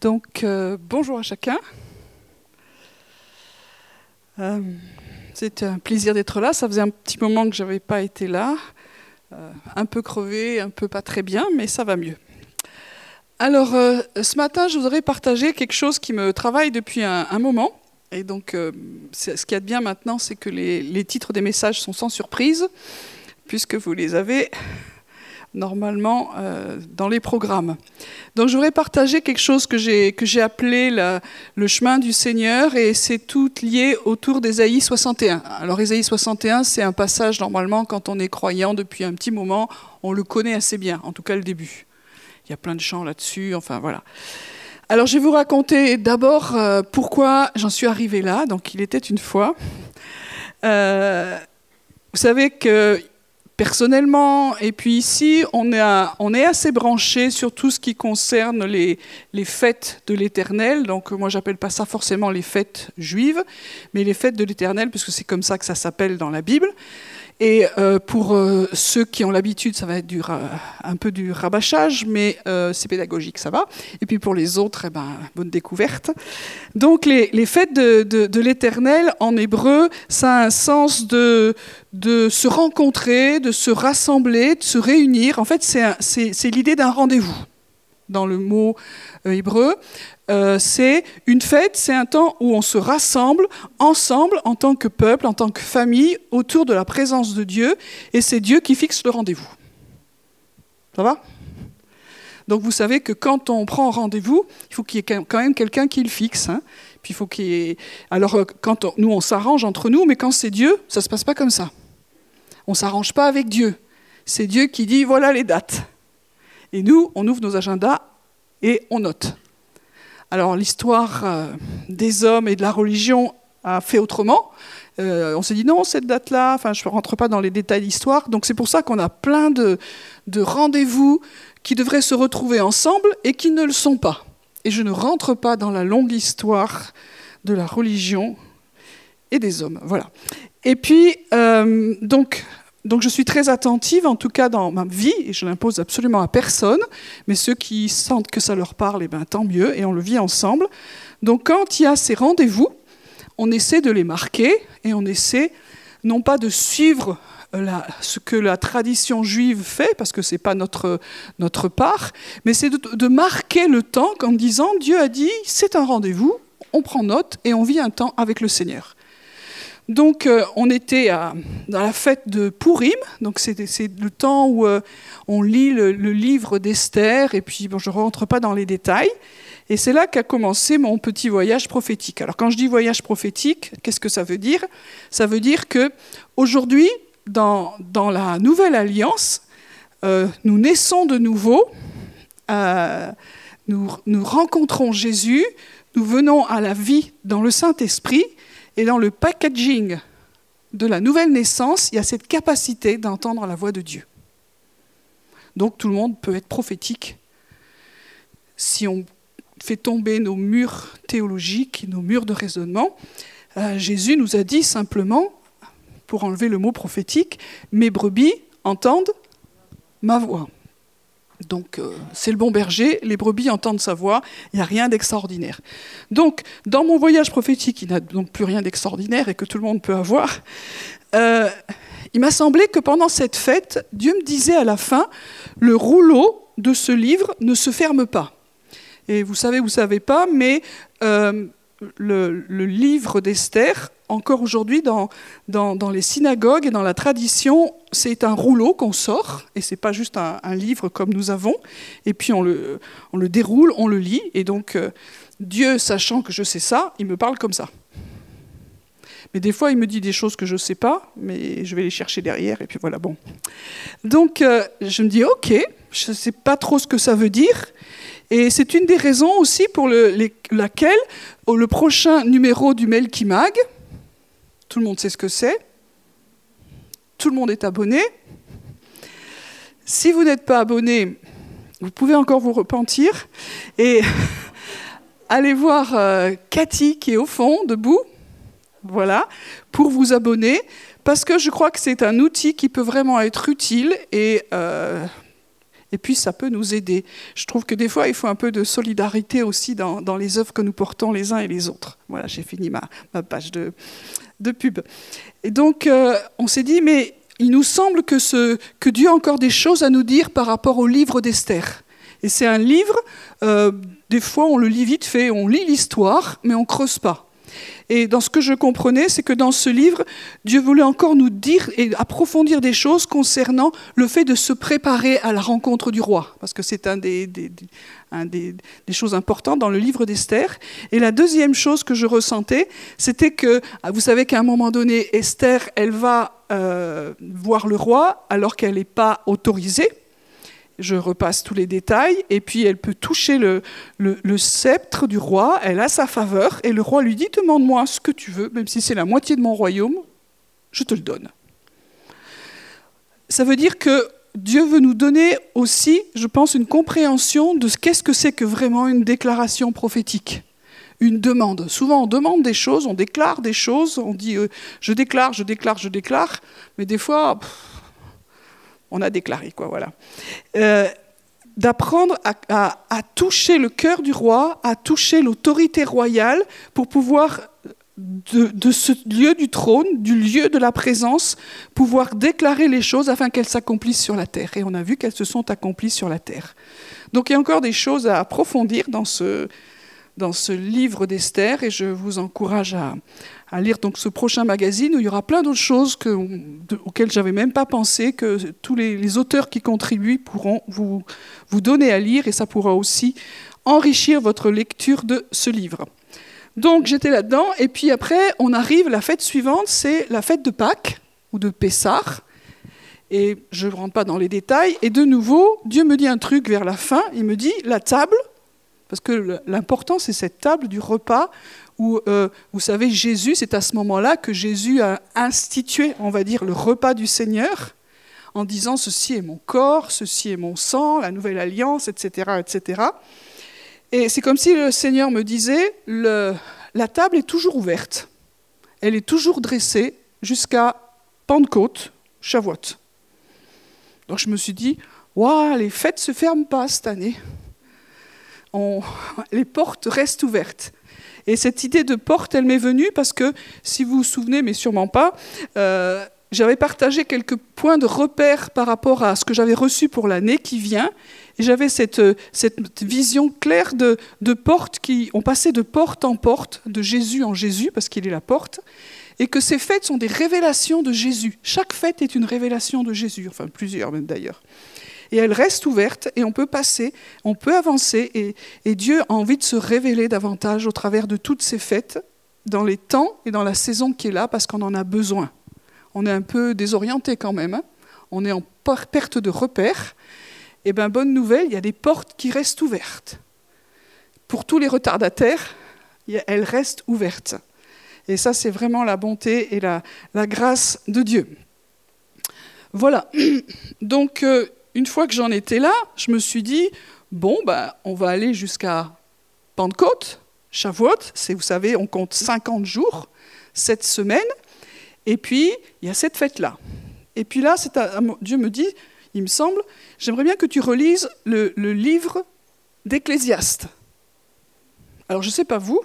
Donc, euh, bonjour à chacun. Euh, c'est un plaisir d'être là. Ça faisait un petit moment que je n'avais pas été là. Euh, un peu crevé, un peu pas très bien, mais ça va mieux. Alors, ce matin, je voudrais partager quelque chose qui me travaille depuis un, moment. Et donc, ce qu'il y a de bien maintenant, c'est que les titres des messages sont sans surprise, puisque vous les avez normalement euh, dans les programmes. Donc je voudrais partager quelque chose que j'ai, que j'ai appelé le chemin du Seigneur et c'est tout lié autour d'Ésaïe 61. Alors Ésaïe 61, c'est un passage normalement quand on est croyant depuis un petit moment, on le connaît assez bien, en tout cas le début. Il y a plein de chants là-dessus, enfin voilà. Alors je vais vous raconter d'abord euh, pourquoi j'en suis arrivé là. Donc il était une fois. Euh, vous savez que personnellement. Et puis ici, on est, assez branché sur tout ce qui concerne les, fêtes de l'Éternel. Donc moi, j'appelle pas ça forcément les fêtes juives, mais les fêtes de l'Éternel, puisque c'est comme ça que ça s'appelle dans la Bible. Et euh, pour euh, ceux qui ont l'habitude, ça va être un peu du rabâchage, mais euh, c'est pédagogique, ça va. Et puis pour les autres, eh ben, bonne découverte. Donc les, les fêtes de, de, de l'Éternel, en hébreu, ça a un sens de, de se rencontrer, de se rassembler, de se réunir. En fait, c'est l'idée d'un rendez-vous dans le mot hébreu. Euh, c'est une fête, c'est un temps où on se rassemble ensemble en tant que peuple, en tant que famille, autour de la présence de Dieu, et c'est Dieu qui fixe le rendez-vous. Ça va? Donc vous savez que quand on prend rendez-vous, il faut qu'il y ait quand même quelqu'un qui le fixe. Hein. Puis faut qu'il. Alors euh, quand nous on s'arrange entre nous, mais quand c'est Dieu, ça se passe pas comme ça. On s'arrange pas avec Dieu. C'est Dieu qui dit voilà les dates. Et nous, on ouvre nos agendas et on note. Alors l'histoire euh, des hommes et de la religion a fait autrement. Euh, on s'est dit non, cette date-là, enfin je ne rentre pas dans les détails d'histoire, donc c'est pour ça qu'on a plein de, rendez-vous qui devraient se retrouver ensemble et qui ne le sont pas. Et je ne rentre pas dans la longue histoire de la religion et des hommes. Voilà. Et puis, euh, donc, donc je suis très attentive, en tout cas dans ma vie, et je n'impose absolument à personne, mais ceux qui sentent que ça leur parle, eh ben, tant mieux, et on le vit ensemble. Donc quand il y a ces rendez-vous, on essaie de les marquer, et on essaie non pas de suivre euh, ce que la tradition juive fait, parce que ce n'est pas notre, part, mais c'est de, marquer le temps en disant Dieu a dit, c'est un rendez-vous, on prend note et on vit un temps avec le Seigneur. Donc euh, on était dans la fête de Purim, c'est le temps où euh, on lit le, livre d'Esther, et puis je ne rentre pas dans les détails. Et c'est là qu'a commencé mon petit voyage prophétique. Alors quand je dis voyage prophétique, qu'est-ce que ça veut dire? Ça veut dire que aujourd'hui, dans, la nouvelle alliance, euh, nous naissons de nouveau, nous, nous rencontrons Jésus, nous venons à la vie dans le Saint-Esprit, et dans le packaging de la nouvelle naissance, il y a cette capacité d'entendre la voix de Dieu. Donc tout le monde peut être prophétique si on fait tomber nos murs théologiques, nos murs de raisonnement. Euh, Jésus nous a dit simplement, pour enlever le mot prophétique, mes brebis entendent ma voix. Donc euh, c'est le bon berger, les brebis entendent sa voix, il n'y a rien d'extraordinaire. Donc dans mon voyage prophétique, il n'y a donc plus rien d'extraordinaire et que tout le monde peut avoir, euh, il m'a semblé que pendant cette fête, Dieu me disait à la fin, le rouleau de ce livre ne se ferme pas. Et vous savez, vous ne savez pas, mais euh, le, livre d'Esther, encore aujourd'hui dans, dans, les synagogues et dans la tradition, c'est un rouleau qu'on sort, et c'est pas juste un, livre comme nous avons, et puis on le, on le déroule, on le lit, et donc euh, Dieu, sachant que je sais ça, il me parle comme ça. Mais des fois, il me dit des choses que je ne sais pas, mais je vais les chercher derrière, et puis voilà, bon. Donc, euh, je me dis, ok, je ne sais pas trop ce que ça veut dire, et c'est une des raisons aussi pour laquelle le prochain numéro du Melky Mag, tout le monde sait ce que c'est, tout le monde est abonné. Si vous n'êtes pas abonné, vous pouvez encore vous repentir et aller voir euh, Cathy qui est au fond, debout, voilà, pour vous abonner, parce que je crois que c'est un outil qui peut vraiment être utile et euh, Et puis ça peut nous aider. Je trouve que des fois, il faut un peu de solidarité aussi dans, les œuvres que nous portons les uns et les autres. Voilà, j'ai fini ma, page de, pub. Et donc, euh, on s'est dit, mais il nous semble que, que Dieu a encore des choses à nous dire par rapport au livre d'Esther. Et c'est un livre, euh, des fois on le lit vite fait, on lit l'histoire, mais on creuse pas. Et dans ce que je comprenais, c'est que dans ce livre, Dieu voulait encore nous dire et approfondir des choses concernant le fait de se préparer à la rencontre du roi, parce que c'est un des, des, des, choses importantes dans le livre d'Esther. Et la deuxième chose que je ressentais, c'était que, vous savez qu'à un moment donné, Esther, elle va euh, voir le roi alors qu'elle n'est pas autorisée je repasse tous les détails, et puis elle peut toucher le, le, sceptre du roi, elle a sa faveur, et le roi lui dit, demande-moi ce que tu veux, même si c'est la moitié de mon royaume, je te le donne. Ça veut dire que Dieu veut nous donner aussi, je pense, une compréhension de qu'est-ce que c'est que vraiment une déclaration prophétique une demande. Souvent, on demande des choses, on déclare des choses, on dit euh, je déclare, je déclare, je déclare, mais des fois, on a déclaré, quoi, voilà. Euh, d'apprendre à, toucher le cœur du roi, à toucher l'autorité royale pour pouvoir, de, ce lieu du trône, du lieu de la présence, pouvoir déclarer les choses afin qu'elles s'accomplissent sur la terre. Et on a vu qu'elles se sont accomplies sur la terre. Donc il y a encore des choses à approfondir dans ce, dans ce livre d'Esther et je vous encourage à, à lire donc ce prochain magazine où il y aura plein d'autres choses que, de, auxquelles j'avais même pas pensé, que tous les, auteurs qui contribuent pourront vous, vous donner à lire et ça pourra aussi enrichir votre lecture de ce livre. Donc j'étais là-dedans et puis après on arrive, la fête suivante c'est la fête de Pâques ou de Pessah. Et je ne rentre pas dans les détails. Et de nouveau, Dieu me dit un truc vers la fin. Il me dit la table, parce que l'important c'est cette table du repas où, euh, vous savez, Jésus, c'est à ce moment-là que Jésus a institué, on va dire, le repas du Seigneur, en disant ceci est mon corps, ceci est mon sang, la nouvelle alliance, etc., etc. Et c'est comme si le Seigneur me disait la table est toujours ouverte, elle est toujours dressée jusqu'à Pentecôte, Shavuot. Donc je me suis dit, waouh, les fêtes se ferment pas cette année. les portes restent ouvertes. Et cette idée de porte, elle m'est venue parce que, si vous vous souvenez, mais sûrement pas, euh, j'avais partagé quelques points de repère par rapport à ce que j'avais reçu pour l'année qui vient. Et j'avais cette, vision claire de, de portes qui ont passé de porte en porte, de Jésus en Jésus, parce qu'il est la porte, et que ces fêtes sont des révélations de Jésus. Chaque fête est une révélation de Jésus, enfin plusieurs même d'ailleurs et elle reste ouverte et on peut passer, on peut avancer et, Dieu a envie de se révéler davantage au travers de toutes ces fêtes, dans les temps et dans la saison qui est là parce qu'on en a besoin. On est un peu désorienté quand même, hein. on est en perte de repères. Eh bien, bonne nouvelle, il y a des portes qui restent ouvertes. Pour tous les retardataires, elles restent ouvertes. Et ça, c'est vraiment la bonté et la, la, grâce de Dieu. Voilà. Donc, euh, une fois que j'en étais là, je me suis dit, bon, ben, on va aller jusqu'à Pentecôte, Shavuot, c'est, vous savez, on compte 50 jours, cette semaine, et puis il y a cette fête-là. Et puis là, Dieu me dit, il me semble, j'aimerais bien que tu relises le, livre d'Ecclésiaste. Alors je ne sais pas vous,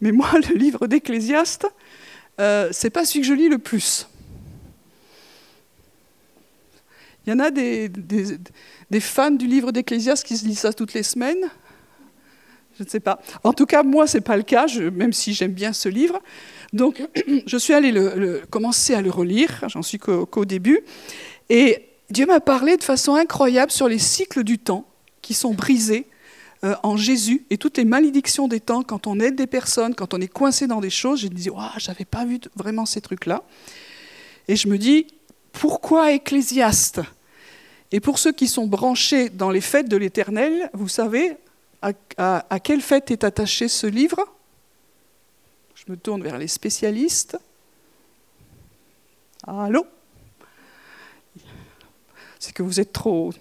mais moi, le livre d'Ecclésiaste, euh, c'est pas celui que je lis le plus. Il y en a des, fans du livre d'Ecclésiaste qui se lisent ça toutes les semaines Je ne sais pas. En tout cas, moi, ce n'est pas le cas, même si j'aime bien ce livre. Donc, je suis allée commencer à le relire, j'en suis qu'au début. Et Dieu m'a parlé de façon incroyable sur les cycles du temps qui sont brisés euh, en Jésus et toutes les malédictions des temps quand on aide des personnes, quand on est coincé dans des choses. Je me dis, je n'avais pas vu vraiment ces trucs-là. Et je me dis, pourquoi Ecclésiaste? Et pour ceux qui sont branchés dans les fêtes de l'Éternel, vous savez à, quelle fête est attaché ce livre? Je me tourne vers les spécialistes. Allô? C'est que vous êtes trop,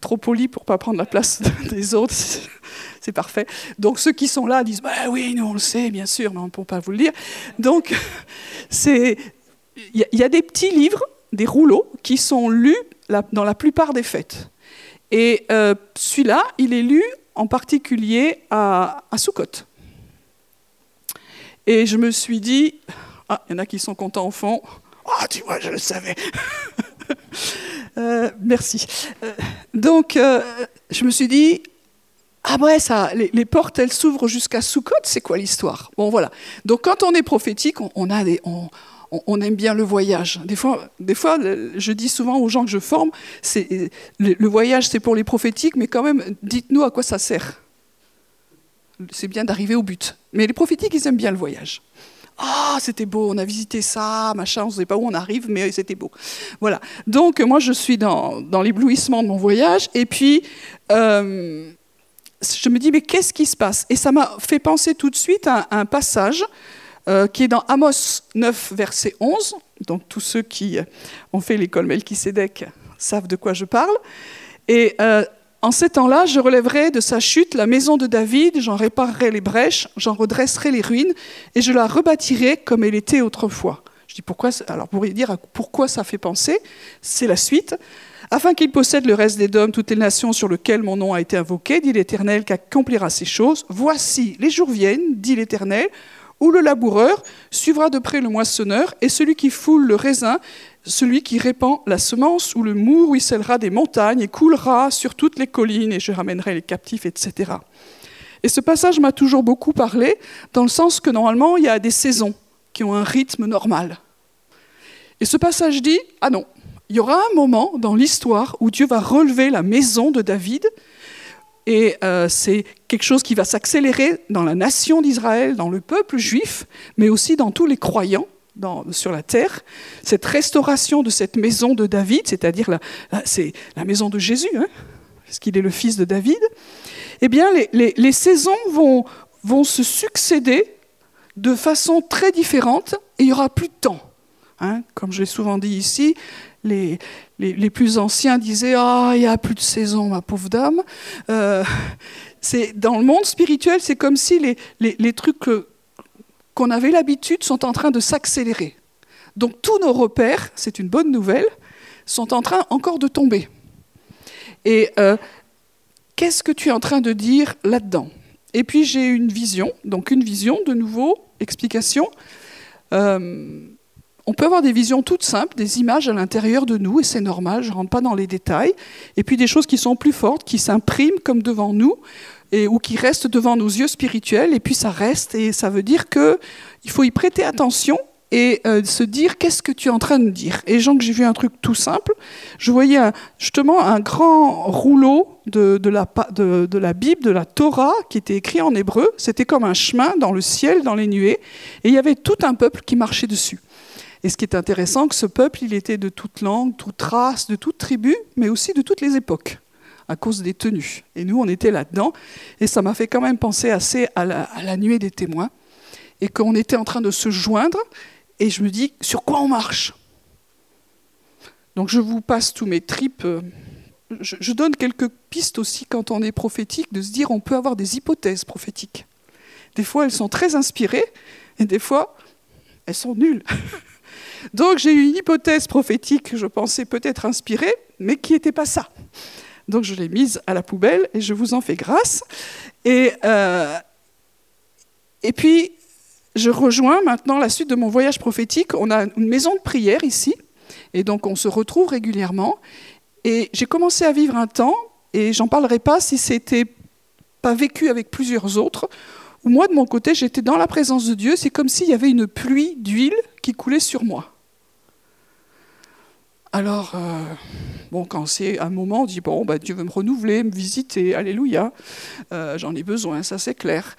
trop poli pour pas prendre la place des autres. C'est parfait. Donc ceux qui sont là disent bah oui, nous on le sait, bien sûr, mais on ne peut pas vous le dire. Donc il y, a des petits livres des rouleaux qui sont lus dans la plupart des fêtes. Et euh, celui-là, il est lu en particulier à, à Soukot. Et je me suis dit, ah, il y en a qui sont contents au fond. Ah, tu vois, je le savais. Euh, merci. Euh, donc, je me suis dit, ah ouais, ça, les, portes, elles s'ouvrent jusqu'à Soukot, c'est quoi l'histoire? Bon, voilà. Donc, quand on est prophétique, on, a des, aime bien le voyage. Des fois, des fois, je dis souvent aux gens que je forme, c'est, le, voyage c'est pour les prophétiques, mais quand même, dites-nous à quoi ça sert. C'est bien d'arriver au but. Mais les prophétiques, ils aiment bien le voyage. Ah, c'était beau, on a visité ça, machin, on ne sait pas où on arrive, mais c'était beau. Voilà. Donc, moi, je suis dans, l'éblouissement de mon voyage, et puis, euh, je me dis, mais qu'est-ce qui se passe? Et ça m'a fait penser tout de suite à un passage euh, qui est dans Amos 9, verset 11. Donc tous ceux qui ont fait l'école Melchisedec savent de quoi je parle. Et euh, en ces temps-là, je relèverai de sa chute la maison de David, j'en réparerai les brèches, j'en redresserai les ruines, et je la rebâtirai comme elle était autrefois. Je dis pourquoi Alors pour dire pourquoi ça fait penser, c'est la suite. Afin qu'il possède le reste des dômes, toutes les nations sur lesquelles mon nom a été invoqué, dit l'Éternel, qu'accomplira ces choses. Voici, les jours viennent, dit l'Éternel, où le laboureur suivra de près le moissonneur, et celui qui foule le raisin, celui qui répand la semence, ou le mou ruissellera des montagnes et coulera sur toutes les collines, et je ramènerai les captifs, etc. Et ce passage m'a toujours beaucoup parlé, dans le sens que normalement, il y a des saisons qui ont un rythme normal. Et ce passage dit, ah non, il y aura un moment dans l'histoire où Dieu va relever la maison de David, et euh, c'est quelque chose qui va s'accélérer dans la nation d'Israël, dans le peuple juif, mais aussi dans tous les croyants sur la terre. Cette restauration de cette maison de David, c'est-à-dire la, c'est la maison de Jésus, hein, parce qu'il est le fils de David, eh bien les, saisons vont, se succéder de façon très différente et il n'y aura plus de temps. Hein. Comme je l'ai souvent dit ici, les, les, plus anciens disaient Ah, il n'y a plus de saison, ma pauvre dame. Euh, dans le monde spirituel, c'est comme si les, les trucs qu'on avait l'habitude sont en train de s'accélérer. Donc tous nos repères, c'est une bonne nouvelle, sont en train encore de tomber. Et euh, qu'est-ce que tu es en train de dire là-dedans? Et puis j'ai une vision, donc une vision, de nouveau, explication. Euh, on peut avoir des visions toutes simples, des images à l'intérieur de nous, et c'est normal, je ne rentre pas dans les détails. Et puis des choses qui sont plus fortes, qui s'impriment comme devant nous, ou qui restent devant nos yeux spirituels, et puis ça reste, et ça veut dire qu'il faut y prêter attention et euh, se dire qu'est-ce que tu es en train de dire? Et Jean, que j'ai vu un truc tout simple, je voyais justement un grand rouleau de, la Bible, de la Torah, qui était écrit en hébreu. C'était comme un chemin dans le ciel, dans les nuées, et il y avait tout un peuple qui marchait dessus. Et ce qui est intéressant, que ce peuple, il était de toute langue, toute race, de toute tribu, mais aussi de toutes les époques, à cause des tenues. Et nous, on était là-dedans, et ça m'a fait quand même penser assez à la, nuée des témoins, et qu'on était en train de se joindre, et je me dis, sur quoi on marche? Donc je vous passe tous mes tripes. Je donne quelques pistes aussi quand on est prophétique, de se dire, on peut avoir des hypothèses prophétiques. Des fois, elles sont très inspirées, et des fois, elles sont nulles. Donc j'ai eu une hypothèse prophétique que je pensais peut-être inspirée, mais qui n'était pas ça. Donc je l'ai mise à la poubelle et je vous en fais grâce. Et, euh, et puis, je rejoins maintenant la suite de mon voyage prophétique. On a une maison de prière ici, et donc on se retrouve régulièrement. Et j'ai commencé à vivre un temps, et j'en parlerai pas si c'était pas vécu avec plusieurs autres, où moi, de mon côté, j'étais dans la présence de Dieu. C'est comme s'il y avait une pluie d'huile qui coulait sur moi. Alors, euh, bon, quand c'est un moment, on dit bon, bah, Dieu veut me renouveler, me visiter, alléluia, euh, j'en ai besoin, ça c'est clair,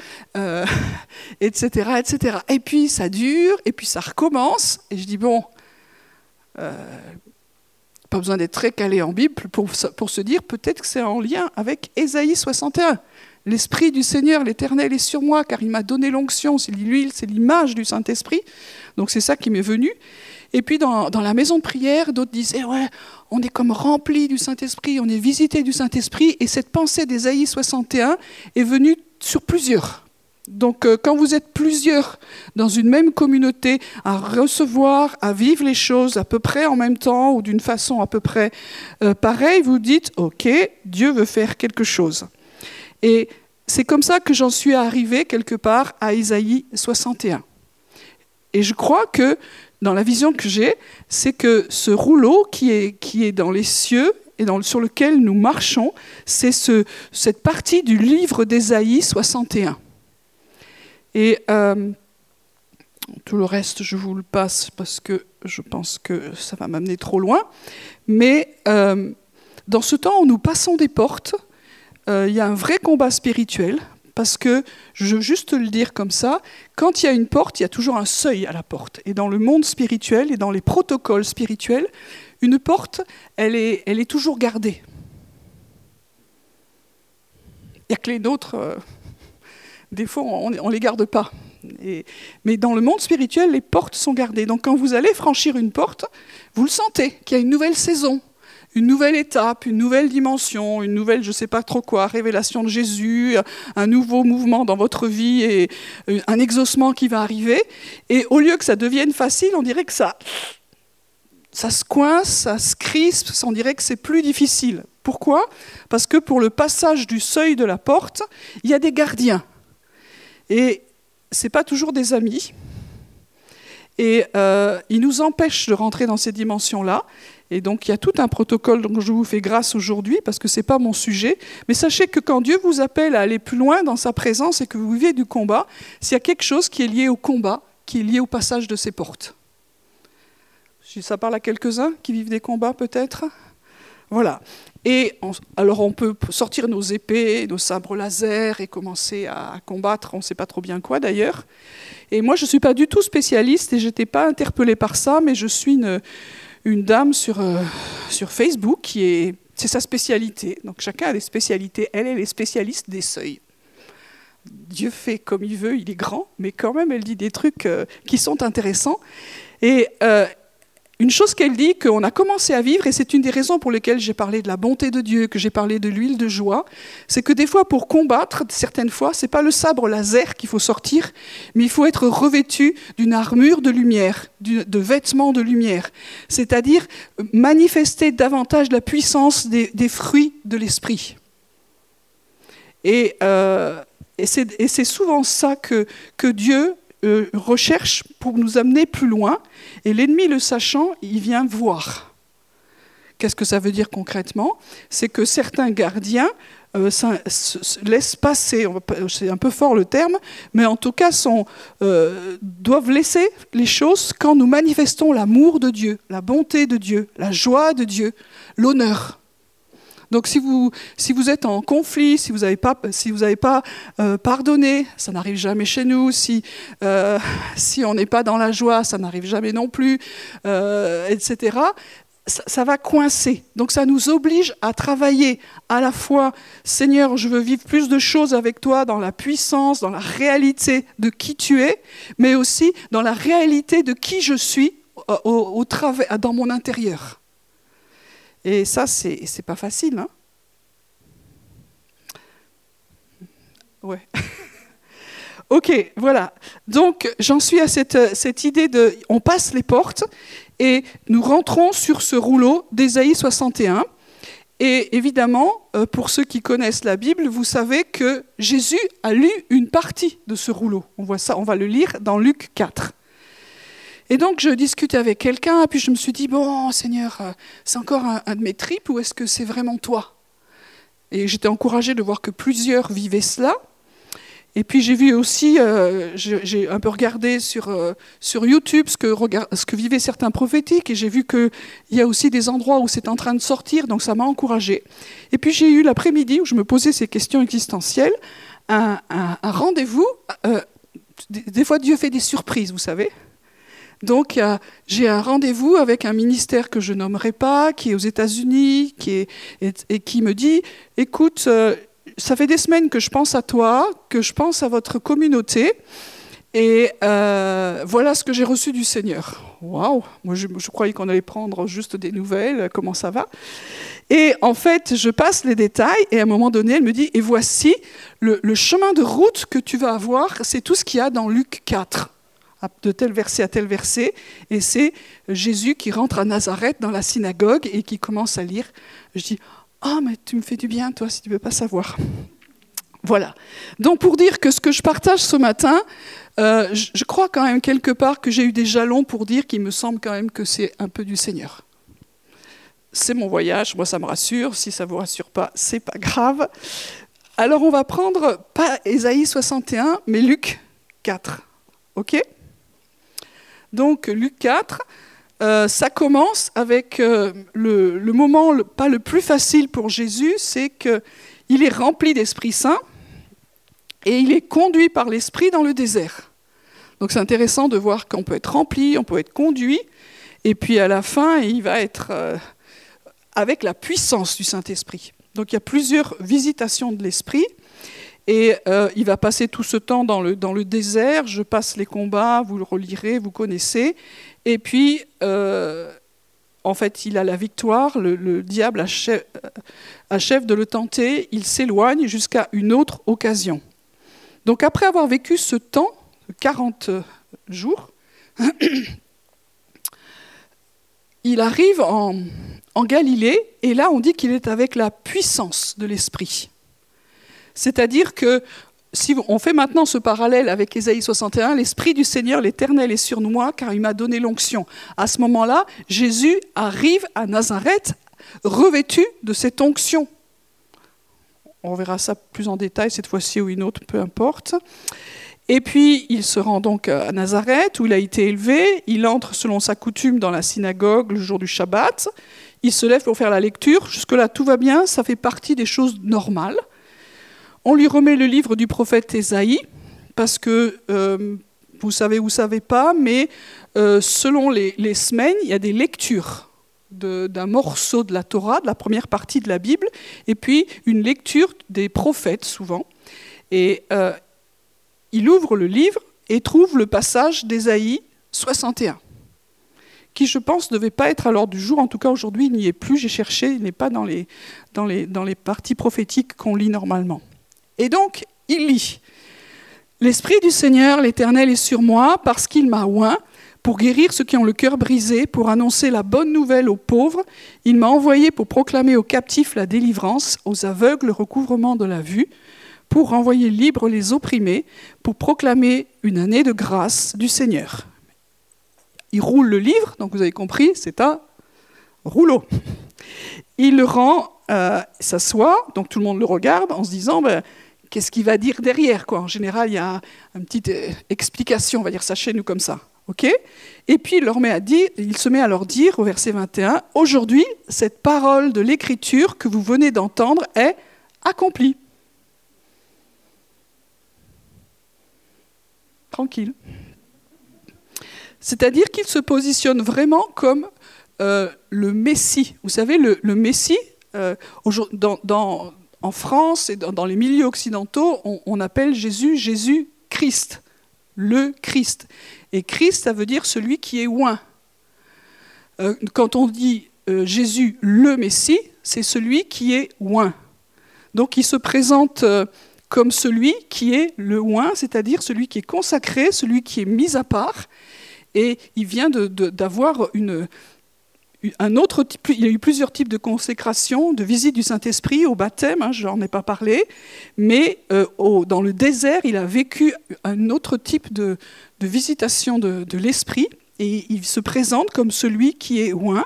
etc., euh, etc. Et puis ça dure, et puis ça recommence, et je dis bon, pas besoin d'être très calé en Bible pour, pour se dire peut-être que c'est en lien avec Ésaïe 61. L'Esprit du Seigneur, l'Éternel est sur moi, car il m'a donné l'onction, c'est l'huile, c'est l'image du Saint-Esprit. Donc c'est ça qui m'est venu. Et puis dans, la maison de prière, d'autres disaient, ouais, on est comme rempli du Saint-Esprit, on est visité du Saint-Esprit, et cette pensée d'Ésaïe 61 est venue sur plusieurs. Donc euh, quand vous êtes plusieurs dans une même communauté à recevoir, à vivre les choses à peu près en même temps ou d'une façon à peu près euh, pareille, vous dites, OK, Dieu veut faire quelque chose. Et c'est comme ça que j'en suis arrivé quelque part à Isaïe 61. Et je crois que dans la vision que j'ai, c'est que ce rouleau qui est, qui est dans les cieux et sur lequel nous marchons, c'est ce, cette partie du livre d'Ésaïe 61. Et euh, tout le reste, je vous le passe parce que je pense que ça va m'amener trop loin. Mais euh, dans ce temps où nous passons des portes, euh, il y a un vrai combat spirituel. Parce que, je veux juste le dire comme ça, quand il y a une porte, il y a toujours un seuil à la porte. Et dans le monde spirituel et dans les protocoles spirituels, une porte, elle est, elle est toujours gardée. Il n'y a que les nôtres des fois, on ne les garde pas. mais dans le monde spirituel, les portes sont gardées. Donc quand vous allez franchir une porte, vous le sentez, qu'il y a une nouvelle saison, une nouvelle étape, une nouvelle dimension, une nouvelle, je ne sais pas trop quoi, révélation de Jésus, un nouveau mouvement dans votre vie et un exaucement qui va arriver. Et au lieu que ça devienne facile, on dirait que ça, ça se coince, ça se crispe, on dirait que c'est plus difficile. Pourquoi? Parce que pour le passage du seuil de la porte, il y a des gardiens. Et ce n'est pas toujours des amis. Et euh, ils nous empêchent de rentrer dans ces dimensions-là. Et donc il y a tout un protocole dont je vous fais grâce aujourd'hui, parce que ce n'est pas mon sujet. Mais sachez que quand Dieu vous appelle à aller plus loin dans sa présence et que vous vivez du combat, s'il y a quelque chose qui est lié au combat, qui est lié au passage de ces portes. Ça parle à quelques-uns qui vivent des combats peut-être? Voilà. Et alors on peut sortir nos épées, nos sabres laser et commencer à combattre, on ne sait pas trop bien quoi d'ailleurs. Et moi je ne suis pas du tout spécialiste et je n'étais pas interpellée par ça, mais je suis une, une dame sur, euh, sur Facebook qui est... C'est sa spécialité. Donc chacun a des spécialités. Elle, elle est spécialiste des seuils. Dieu fait comme il veut, il est grand, mais quand même elle dit des trucs euh, qui sont intéressants. Et euh, une chose qu'elle dit, qu'on a commencé à vivre, et c'est une des raisons pour lesquelles j'ai parlé de la bonté de Dieu, que j'ai parlé de l'huile de joie, c'est que des fois, pour combattre, certaines fois, c'est pas le sabre laser qu'il faut sortir, mais il faut être revêtu d'une armure de lumière, de vêtements de lumière, c'est-à-dire manifester davantage la puissance des, fruits de l'esprit. Et, euh, et c'est souvent ça que Dieu euh, recherche pour nous amener plus loin. Et l'ennemi, le sachant, il vient voir. Qu'est-ce que ça veut dire concrètement? C'est que certains gardiens euh, laissent passer, c'est un peu fort le terme, mais en tout cas sont, euh, doivent laisser les choses quand nous manifestons l'amour de Dieu, la bonté de Dieu, la joie de Dieu, l'honneur. Donc si vous, si vous êtes en conflit, si vous n'avez pas, si vous pas euh, pardonné, ça n'arrive jamais chez nous. Si, euh, si on n'est pas dans la joie, ça n'arrive jamais non plus, euh, etc. Ça, va coincer. Donc ça nous oblige à travailler à la fois, Seigneur, je veux vivre plus de choses avec toi dans la puissance, dans la réalité de qui tu es, mais aussi dans la réalité de qui je suis au, dans mon intérieur. Et ça, c'est pas facile. Hein ouais. ok, voilà. Donc, j'en suis à cette, cette, idée de. On passe les portes et nous rentrons sur ce rouleau d'Ésaïe 61. Et évidemment, euh, pour ceux qui connaissent la Bible, vous savez que Jésus a lu une partie de ce rouleau. On voit ça, on va le lire dans Luc 4. Et donc je discutais avec quelqu'un, puis je me suis dit, bon Seigneur, euh, c'est encore un, de mes tripes ou est-ce que c'est vraiment toi? Et j'étais encouragée de voir que plusieurs vivaient cela. Et puis j'ai vu aussi, euh, j'ai un peu regardé sur, euh, sur YouTube ce que, ce que vivaient certains prophétiques, et j'ai vu qu'il y a aussi des endroits où c'est en train de sortir, donc ça m'a encouragée. Et puis j'ai eu l'après-midi où je me posais ces questions existentielles, un, rendez-vous. des fois Dieu fait des surprises, vous savez. Donc j'ai un rendez-vous avec un ministère que je nommerai pas, qui est aux États-Unis, qui et qui me dit, écoute, euh, ça fait des semaines que je pense à toi, que je pense à votre communauté, et euh, voilà ce que j'ai reçu du Seigneur. Waouh! Moi, je, croyais qu'on allait prendre juste des nouvelles, comment ça va. Et en fait, je passe les détails et à un moment donné, elle me dit, et voici le, chemin de route que tu vas avoir, c'est tout ce qu'il y a dans Luc 4, de tel verset à tel verset, et c'est Jésus qui rentre à Nazareth dans la synagogue et qui commence à lire. Je dis, oh mais tu me fais du bien, toi, si tu ne veux pas savoir. Voilà. Donc pour dire que ce que je partage ce matin, euh, je crois quand même quelque part que j'ai eu des jalons pour dire qu'il me semble quand même que c'est un peu du Seigneur c'est mon voyage, moi ça me rassure, si ça ne vous rassure pas, c'est pas grave. Alors on va prendre pas Ésaïe 61, mais Luc 4. OK? Donc Luc 4, euh, ça commence avec euh, le, moment pas le plus facile pour Jésus, c'est qu'il est rempli d'Esprit Saint et il est conduit par l'Esprit dans le désert. Donc c'est intéressant de voir qu'on peut être rempli, on peut être conduit, et puis à la fin, il va être... Euh, avec la puissance du Saint-Esprit. Donc il y a plusieurs visitations de l'Esprit. Et euh, il va passer tout ce temps dans le, désert. Je passe les combats, vous le relirez, vous connaissez. Et puis, euh, en fait, il a la victoire. Le, diable achève, achève, de le tenter. Il s'éloigne jusqu'à une autre occasion. Donc, après avoir vécu ce temps, 40 jours, il arrive en Galilée, et là on dit qu'il est avec la puissance de l'Esprit. C'est-à-dire que si on fait maintenant ce parallèle avec Ésaïe 61, l'Esprit du Seigneur, l'Éternel est sur moi car il m'a donné l'onction. À ce moment-là, Jésus arrive à Nazareth revêtu de cette onction. On verra ça plus en détail cette fois-ci ou une autre, peu importe. Et puis il se rend donc à Nazareth où il a été élevé. Il entre selon sa coutume dans la synagogue le jour du Shabbat il se lève pour faire la lecture. Jusque-là, tout va bien, ça fait partie des choses normales. On lui remet le livre du prophète Ésaïe, parce que euh, vous savez ou savez pas, mais euh, selon les, semaines, il y a des lectures d'un morceau de la Torah, de la première partie de la Bible, et puis une lecture des prophètes souvent. Et euh, il ouvre le livre et trouve le passage d'Ésaïe 61 qui, je pense, ne devait pas être à l'ordre du jour. En tout cas, aujourd'hui, il n'y est plus. J'ai cherché, il n'est pas dans les parties prophétiques qu'on lit normalement. Et donc, il lit L'Esprit du Seigneur, l'Éternel, est sur moi parce qu'il m'a oint pour guérir ceux qui ont le cœur brisé, pour annoncer la bonne nouvelle aux pauvres. Il m'a envoyé pour proclamer aux captifs la délivrance, aux aveugles le recouvrement de la vue, pour renvoyer libres les opprimés, pour proclamer une année de grâce du Seigneur il roule le livre, donc vous avez compris, c'est un rouleau. Il le rend, euh, s'assoit, donc tout le monde le regarde en se disant, ben, qu'est-ce qu'il va dire derrière quoi. En général, il y a une petite euh, explication, on va dire ça chez nous comme ça. Et puis il, leur met à dire, il se met à leur dire au verset 21, Aujourd'hui, cette parole de l'Écriture que vous venez d'entendre est accomplie. Tranquille. C'est-à-dire qu'il se positionne vraiment comme euh, le Messie. Vous savez, le, Messie, euh, en France et dans, les milieux occidentaux, on, appelle Jésus Jésus-Christ, le Christ. Et Christ, ça veut dire celui qui est oint. Euh, quand on dit Jésus le Messie, c'est celui qui est oint. Donc il se présente comme celui qui est le oint, c'est-à-dire celui qui est consacré, celui qui est mis à part et il vient d'avoir une, un autre type, il y a eu plusieurs types de consécration, de visite du Saint-Esprit au baptême, hein, je n'en ai pas parlé, mais euh, dans le désert, il a vécu un autre type de, visitation de, l'Esprit, et il se présente comme celui qui est loin,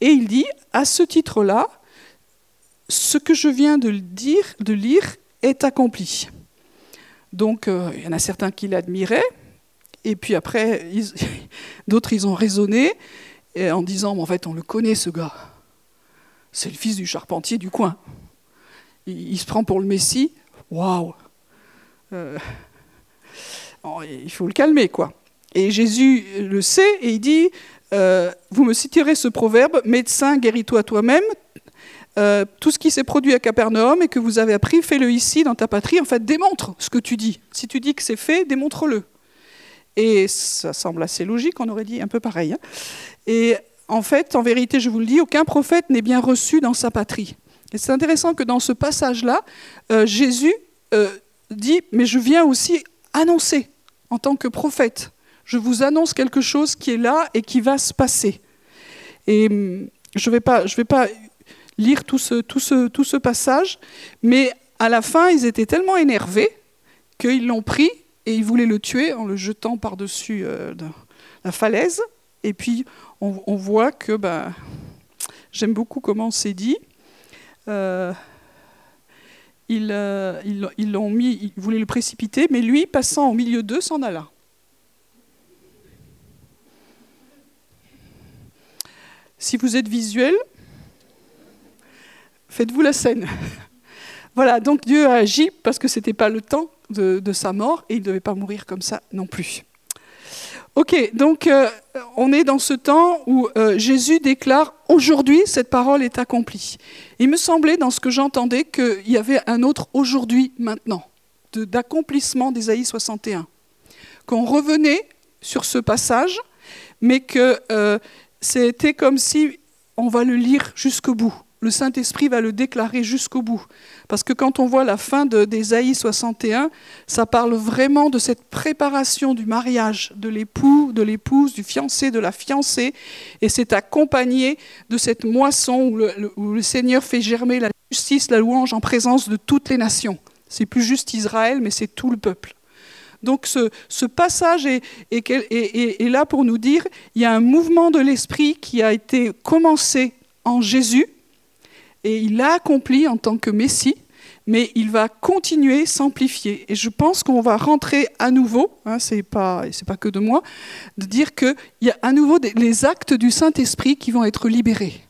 et il dit, à ce titre-là, ce que je viens de, dire, de lire est accompli. Donc, euh, il y en a certains qui l'admiraient, et puis après, d'autres, ils ont raisonné en disant, en fait, on le connaît, ce gars. C'est le fils du charpentier du coin. Il, se prend pour le Messie. Waouh euh, oh, Il faut le calmer, quoi. Et Jésus le sait et il dit, euh, vous me citerez ce proverbe, médecin, guéris-toi toi-même. Euh, tout ce qui s'est produit à Capernaum et que vous avez appris, fais-le ici, dans ta patrie. En fait, démontre ce que tu dis. Si tu dis que c'est fait, démontre-le. Et ça semble assez logique, on aurait dit un peu pareil. Hein. Et en fait, en vérité, je vous le dis, aucun prophète n'est bien reçu dans sa patrie. Et c'est intéressant que dans ce passage-là, euh, Jésus euh, dit, mais je viens aussi annoncer en tant que prophète. Je vous annonce quelque chose qui est là et qui va se passer. Et hum, je ne vais, pas, lire tout, ce, tout ce passage, mais à la fin, ils étaient tellement énervés qu'ils l'ont pris et ils voulaient le tuer en le jetant par-dessus euh, la falaise. Et puis, on, voit que, ben, j'aime beaucoup comment c'est dit. Euh, euh, ils, l'ont mis, ils voulaient le précipiter, mais lui, passant au milieu d'eux, s'en alla. Si vous êtes visuel, faites-vous la scène. voilà, donc Dieu a agi parce que ce n'était pas le temps de, sa mort et il ne devait pas mourir comme ça non plus. Ok, donc euh, on est dans ce temps où euh, Jésus déclare aujourd'hui cette parole est accomplie. Il me semblait dans ce que j'entendais qu'il y avait un autre aujourd'hui maintenant, d'accomplissement d'Ésaïe 61. Qu'on revenait sur ce passage, mais que euh, c'était comme si on va le lire jusqu'au bout le Saint-Esprit va le déclarer jusqu'au bout. Parce que quand on voit la fin d'Ésaïe 61, ça parle vraiment de cette préparation du mariage de l'époux, de l'épouse, du fiancé, de la fiancée, et c'est accompagné de cette moisson où le, Seigneur fait germer la justice, la louange en présence de toutes les nations. C'est plus juste Israël, mais c'est tout le peuple. Donc ce, passage est, est, là pour nous dire, il y a un mouvement de l'esprit qui a été commencé en Jésus, et il l'a accompli en tant que Messie, mais il va continuer, s'amplifier. Et je pense qu'on va rentrer à nouveau, hein, ce n'est pas, pas que de moi, de dire qu'il y a à nouveau les actes du Saint-Esprit qui vont être libérés.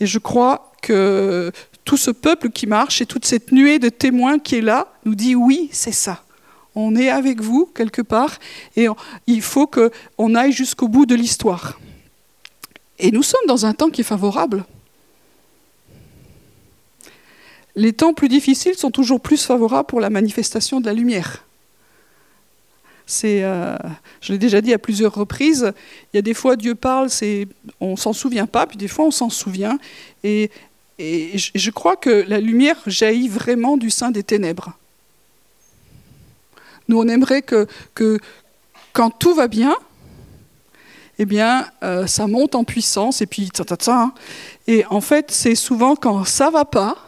Et je crois que tout ce peuple qui marche et toute cette nuée de témoins qui est là nous dit oui, c'est ça. On est avec vous quelque part et il faut qu'on aille jusqu'au bout de l'histoire. Et nous sommes dans un temps qui est favorable les temps plus difficiles sont toujours plus favorables pour la manifestation de la lumière. C'est, euh, je l'ai déjà dit à plusieurs reprises, il y a des fois Dieu parle, c'est, on s'en souvient pas, puis des fois on s'en souvient. Et, je crois que la lumière jaillit vraiment du sein des ténèbres. Nous, on aimerait que, quand tout va bien, eh bien, euh, ça monte en puissance, et puis ta, ta, ta, hein. Et en fait, c'est souvent quand ça va pas,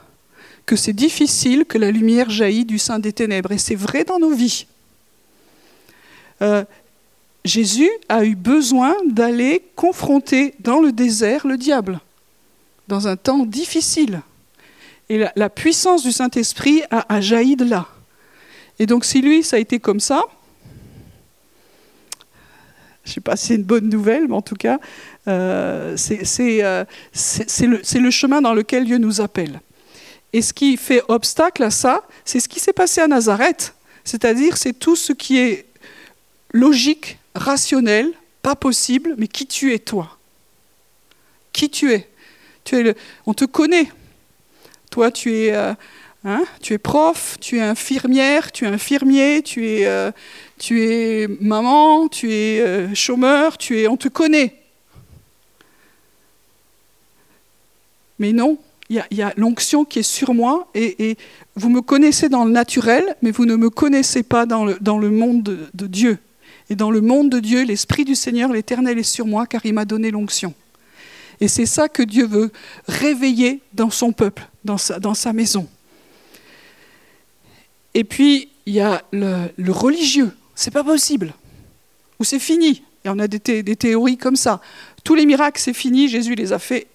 que c'est difficile que la lumière jaillit du sein des ténèbres. Et c'est vrai dans nos vies. Euh, Jésus a eu besoin d'aller confronter dans le désert le diable, dans un temps difficile. Et la, puissance du Saint-Esprit a, jailli de là. Et donc si lui, ça a été comme ça, je ne sais pas si c'est une bonne nouvelle, mais en tout cas, euh, euh, c'est le chemin dans lequel Dieu nous appelle. Et ce qui fait obstacle à ça, c'est ce qui s'est passé à Nazareth. C'est-à-dire, c'est tout ce qui est logique, rationnel, pas possible, mais qui tu es toi? Qui tu es, tu es. On te connaît. Toi, tu es, euh, hein, tu es prof, tu es infirmière, tu es infirmier, tu es, euh, tu es maman, tu es euh, chômeur, tu es, on te connaît. Mais non, il y a, l'onction qui est sur moi et, vous me connaissez dans le naturel, mais vous ne me connaissez pas dans le, monde de, Dieu. Et dans le monde de Dieu, l'Esprit du Seigneur, l'Éternel est sur moi car il m'a donné l'onction. Et c'est ça que Dieu veut réveiller dans son peuple, dans sa, maison. Et puis, il y a le, le religieux. C'est pas possible. Ou c'est fini. Et on a des, des théories comme ça. Tous les miracles, c'est fini. Jésus les a fait.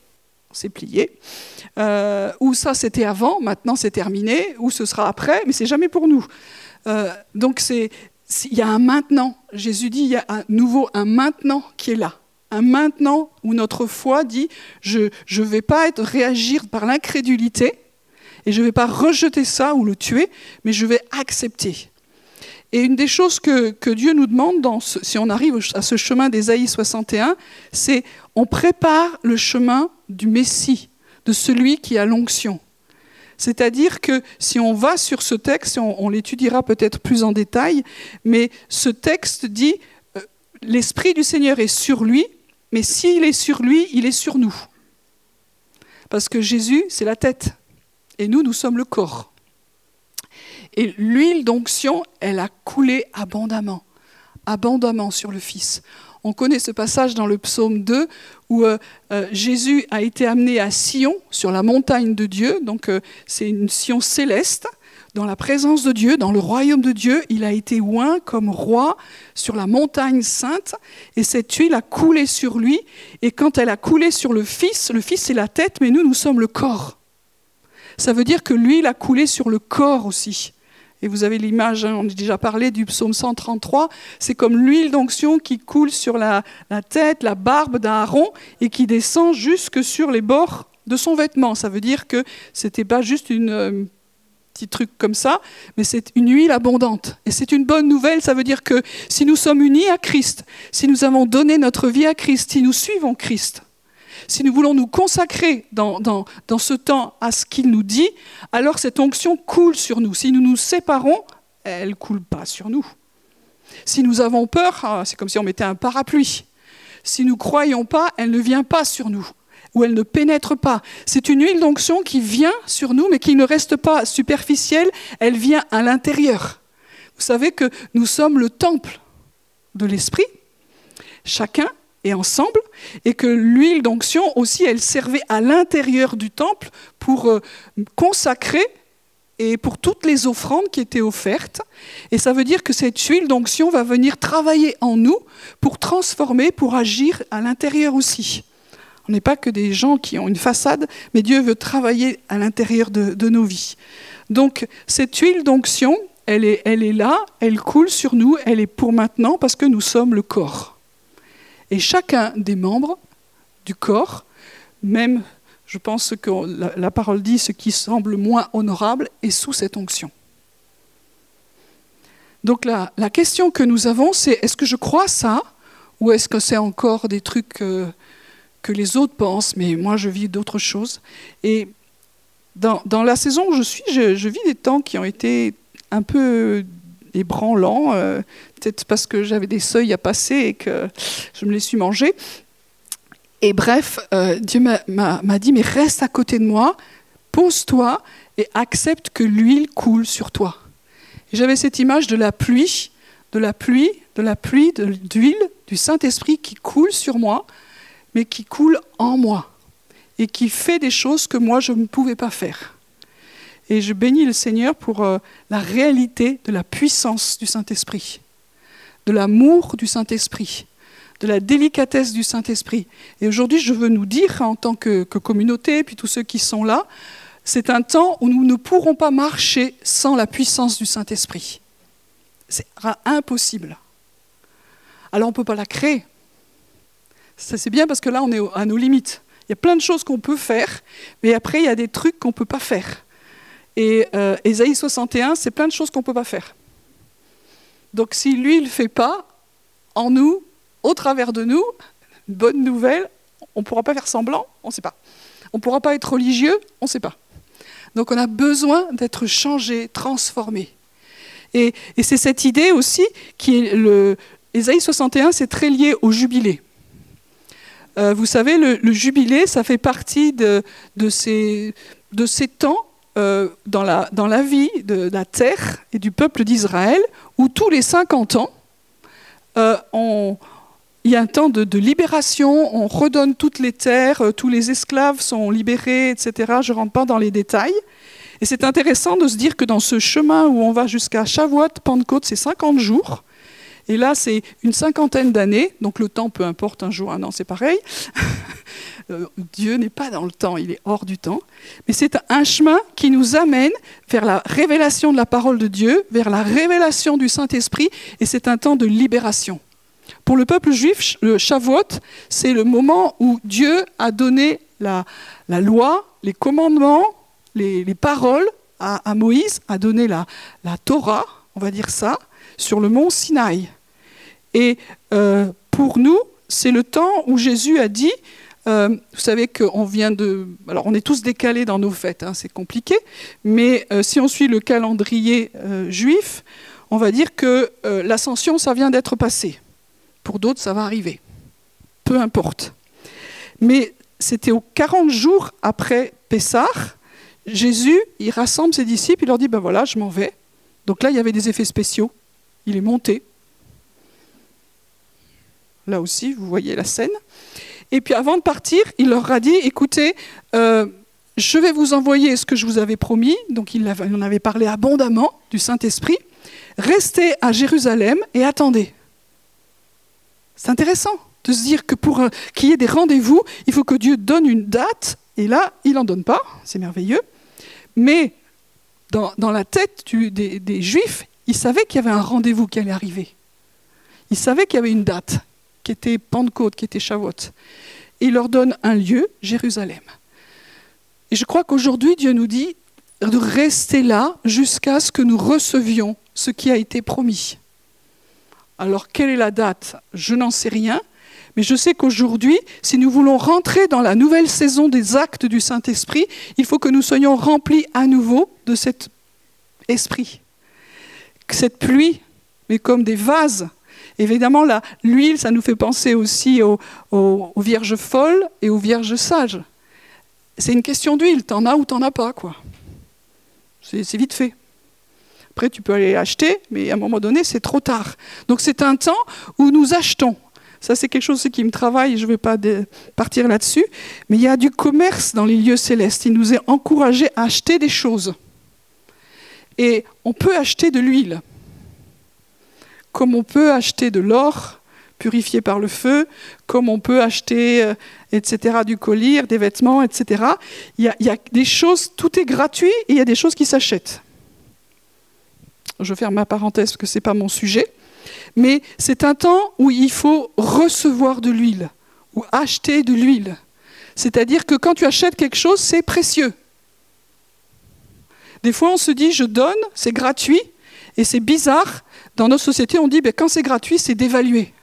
C'est plié euh, ou ça c'était avant, maintenant c'est terminé, ou ce sera après, mais c'est jamais pour nous. Euh, donc c'est il y a un maintenant. Jésus dit il y a un nouveau un maintenant qui est là. Un maintenant où notre foi dit je ne vais pas être, réagir par l'incrédulité et je ne vais pas rejeter ça ou le tuer, mais je vais accepter. Et une des choses que, Dieu nous demande, si on arrive à ce chemin d'Ésaïe 61, c'est on prépare le chemin du Messie, de celui qui a l'onction. C'est-à-dire que si on va sur ce texte, on, l'étudiera peut-être plus en détail, mais ce texte dit, euh, l'Esprit du Seigneur est sur lui mais s'il est sur lui, il est sur nous. Parce que Jésus, c'est la tête, et nous, nous sommes le corps. Et l'huile d'onction, elle a coulé abondamment, abondamment sur le Fils. On connaît ce passage dans le psaume 2 où euh, euh, Jésus a été amené à Sion, sur la montagne de Dieu. Donc euh, c'est une Sion céleste, dans la présence de Dieu, dans le royaume de Dieu. Il a été oint comme roi sur la montagne sainte. Et cette huile a coulé sur lui. Et quand elle a coulé sur le Fils, le Fils c'est la tête, mais nous, nous sommes le corps. Ça veut dire que l'huile a coulé sur le corps aussi. Et vous avez l'image, hein, on a déjà parlé du psaume 133, c'est comme l'huile d'onction qui coule sur la, tête, la barbe d'Aaron et qui descend jusque sur les bords de son vêtement. Ça veut dire que ce n'était pas juste une, euh, petit truc comme ça, mais c'est une huile abondante. Et c'est une bonne nouvelle, ça veut dire que si nous sommes unis à Christ, si nous avons donné notre vie à Christ, si nous suivons Christ, si nous voulons nous consacrer dans, ce temps à ce qu'il nous dit, alors cette onction coule sur nous. Si nous nous séparons, elle ne coule pas sur nous. Si nous avons peur, ah, c'est comme si on mettait un parapluie. Si nous ne croyons pas, elle ne vient pas sur nous ou elle ne pénètre pas. C'est une huile d'onction qui vient sur nous, mais qui ne reste pas superficielle, elle vient à l'intérieur. Vous savez que nous sommes le temple de l'Esprit. Chacun et ensemble, et que l'huile d'onction aussi, elle servait à l'intérieur du temple pour euh, consacrer et pour toutes les offrandes qui étaient offertes. Et ça veut dire que cette huile d'onction va venir travailler en nous pour transformer, pour agir à l'intérieur aussi. On n'est pas que des gens qui ont une façade, mais Dieu veut travailler à l'intérieur de, nos vies. Donc cette huile d'onction, elle est là, elle coule sur nous, elle est pour maintenant parce que nous sommes le corps. Et chacun des membres du corps, même, je pense que la, parole dit, ce qui semble moins honorable, est sous cette onction. Donc la, la question que nous avons, c'est est-ce que je crois ça ou est-ce que c'est encore des trucs euh, que les autres pensent, mais moi je vis d'autres choses Et dans, la saison où je suis, je, vis des temps qui ont été un peu ébranlants, euh, peut-être parce que j'avais des seuils à passer et que je me les suis mangés. Et bref, euh, Dieu m'a dit, mais reste à côté de moi, pose-toi et accepte que l'huile coule sur toi. J'avais cette image de la pluie, de la pluie, de la pluie, d'huile, du Saint-Esprit qui coule sur moi, mais qui coule en moi et qui fait des choses que moi je ne pouvais pas faire. Et je bénis le Seigneur pour euh, la réalité de la puissance du Saint-Esprit, de l'amour du Saint-Esprit, de la délicatesse du Saint-Esprit. Et aujourd'hui, je veux nous dire, en tant que, communauté, puis tous ceux qui sont là, c'est un temps où nous ne pourrons pas marcher sans la puissance du Saint-Esprit. C'est impossible. Alors on ne peut pas la créer. C'est bien parce que là on est à nos limites. Il y a plein de choses qu'on peut faire, mais après il y a des trucs qu'on ne peut pas faire. Et euh, 61, c'est plein de choses qu'on ne peut pas faire. Donc si lui, il ne le fait pas, en nous, au travers de nous, bonne nouvelle, on ne pourra pas faire semblant, on ne sait pas. On ne pourra pas être religieux, on ne sait pas. Donc on a besoin d'être changé, transformé. Et, c'est cette idée aussi qui est le... Ésaïe 61, c'est très lié au jubilé. Euh, vous savez, le, jubilé, ça fait partie de, de, ces, de ces temps euh, dans, la, dans la vie de la terre et du peuple d'Israël, où tous les 50 ans, euh, il y a un temps de, libération, on redonne toutes les terres, euh, tous les esclaves sont libérés, etc. Je ne rentre pas dans les détails. Et c'est intéressant de se dire que dans ce chemin où on va jusqu'à Shavuot, Pentecôte, c'est 50 jours. Et là, c'est une cinquantaine d'années, donc le temps, peu importe, un jour, un an, c'est pareil. Euh, Dieu n'est pas dans le temps, il est hors du temps. Mais c'est un chemin qui nous amène vers la révélation de la parole de Dieu, vers la révélation du Saint-Esprit, et c'est un temps de libération. Pour le peuple juif, le Shavuot, c'est le moment où Dieu a donné la, loi, les commandements, les, paroles à, Moïse, a donné la, la Torah, on va dire ça, sur le mont Sinaï. Et euh, pour nous, c'est le temps où Jésus a dit, euh, vous savez qu'on vient de... Alors on est tous décalés dans nos fêtes, hein, c'est compliqué, mais euh, si on suit le calendrier juif, on va dire que l'ascension, ça vient d'être passé. Pour d'autres, ça va arriver. peu importe. Mais c'était aux 40 jours après Pessah, Jésus, il rassemble ses disciples, il leur dit, ben voilà, je m'en vais. Donc là, il y avait des effets spéciaux. Il est monté. Là aussi, vous voyez la scène. Et puis avant de partir, il leur a dit, écoutez, euh, je vais vous envoyer ce que je vous avais promis. Donc il en avait parlé abondamment du Saint-Esprit. Restez à Jérusalem et attendez. C'est intéressant de se dire que pour qu'il y ait des rendez-vous, il faut que Dieu donne une date. Et là, il n'en donne pas. C'est merveilleux. Mais dans, la tête des Juifs, ils savaient qu'il y avait un rendez-vous qui allait arriver. Ils savaient qu'il y avait une date, qui était Pentecôte, qui était Shavuot. Et il leur donne un lieu, Jérusalem. Et je crois qu'aujourd'hui, Dieu nous dit de rester là jusqu'à ce que nous recevions ce qui a été promis. Alors, quelle est la date? Je n'en sais rien, mais je sais qu'aujourd'hui, si nous voulons rentrer dans la nouvelle saison des actes du Saint-Esprit, il faut que nous soyons remplis à nouveau de cet esprit. Cette pluie, mais comme des vases. Évidemment, l'huile, ça nous fait penser aussi aux, vierges folles et aux vierges sages. C'est une question d'huile, t'en as ou t'en as pas, quoi. C'est vite fait. Après, tu peux aller acheter, mais à un moment donné, c'est trop tard. Donc c'est un temps où nous achetons. Ça, c'est quelque chose qui me travaille, je ne vais pas partir là-dessus. Mais il y a du commerce dans les lieux célestes. Il nous est encouragé à acheter des choses. Et on peut acheter de l'huile, comme on peut acheter de l'or purifié par le feu, comme on peut acheter, euh, etc., du collier, des vêtements, etc. Il y, a, des choses, tout est gratuit et il y a des choses qui s'achètent. Je ferme ma parenthèse parce que ce n'est pas mon sujet. Mais c'est un temps où il faut recevoir de l'huile ou acheter de l'huile. C'est-à-dire que quand tu achètes quelque chose, c'est précieux. Des fois, on se dit, je donne, c'est gratuit, et c'est bizarre. Dans nos sociétés, on dit, ben, quand c'est gratuit, c'est dévalué.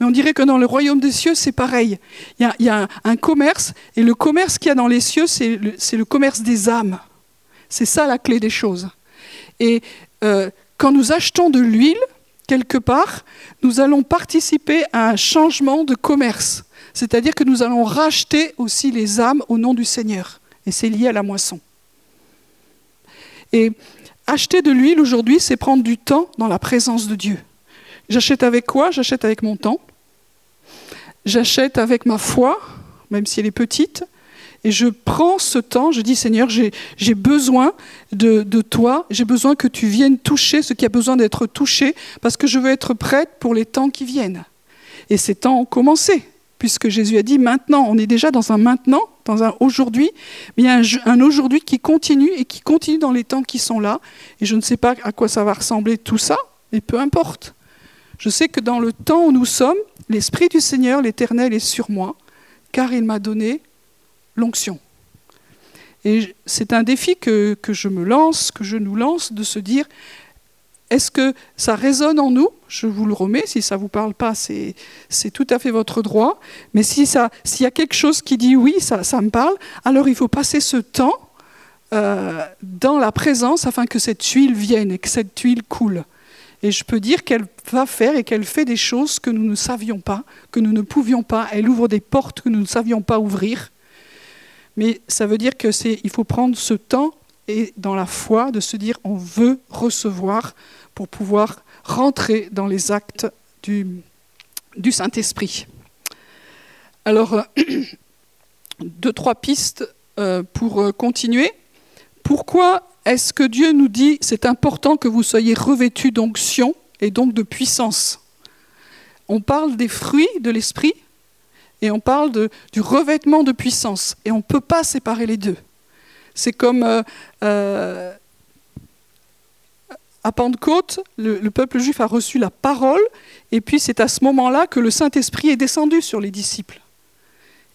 Mais on dirait que dans le royaume des cieux, c'est pareil. Il y a, un, commerce, et le commerce qu'il y a dans les cieux, c'est le, le, commerce des âmes. C'est ça la clé des choses. Et euh, quand nous achetons de l'huile, quelque part, nous allons participer à un changement de commerce. C'est-à-dire que nous allons racheter aussi les âmes au nom du Seigneur. Et c'est lié à la moisson. Et acheter de l'huile aujourd'hui, c'est prendre du temps dans la présence de Dieu. J'achète avec quoi? J'achète avec mon temps. J'achète avec ma foi, même si elle est petite. Et je prends ce temps, je dis Seigneur, j'ai besoin de, toi, j'ai besoin que tu viennes toucher ce qui a besoin d'être touché, parce que je veux être prête pour les temps qui viennent. Et ces temps ont commencé, puisque Jésus a dit maintenant, on est déjà dans un maintenant, dans un aujourd'hui, mais il y a un, aujourd'hui qui continue et qui continue dans les temps qui sont là. Et je ne sais pas à quoi ça va ressembler tout ça, mais peu importe. Je sais que dans le temps où nous sommes, l'Esprit du Seigneur, l'Éternel, est sur moi, car il m'a donné l'onction. Et c'est un défi que, je me lance, que je nous lance, de se dire, est-ce que ça résonne en nous? Je vous le remets, si ça ne vous parle pas, c'est tout à fait votre droit. Mais s'il y a quelque chose qui dit oui, ça, me parle, alors il faut passer ce temps euh, dans la présence afin que cette huile vienne et que cette huile coule. Et je peux dire qu'elle va faire et qu'elle fait des choses que nous ne savions pas, que nous ne pouvions pas. Elle ouvre des portes que nous ne savions pas ouvrir. Mais ça veut dire qu'il faut prendre ce temps et dans la foi de se dire on veut recevoir pour pouvoir rentrer dans les actes du, Saint-Esprit. Alors, euh, deux, trois pistes euh, pour euh, continuer. Pourquoi est-ce que Dieu nous dit c'est important que vous soyez revêtus d'onction et donc de puissance? On parle des fruits de l'Esprit, et on parle du revêtement de puissance. Et on ne peut pas séparer les deux. C'est comme à Pentecôte, le, le, peuple juif a reçu la parole, et puis c'est à ce moment-là que le Saint-Esprit est descendu sur les disciples.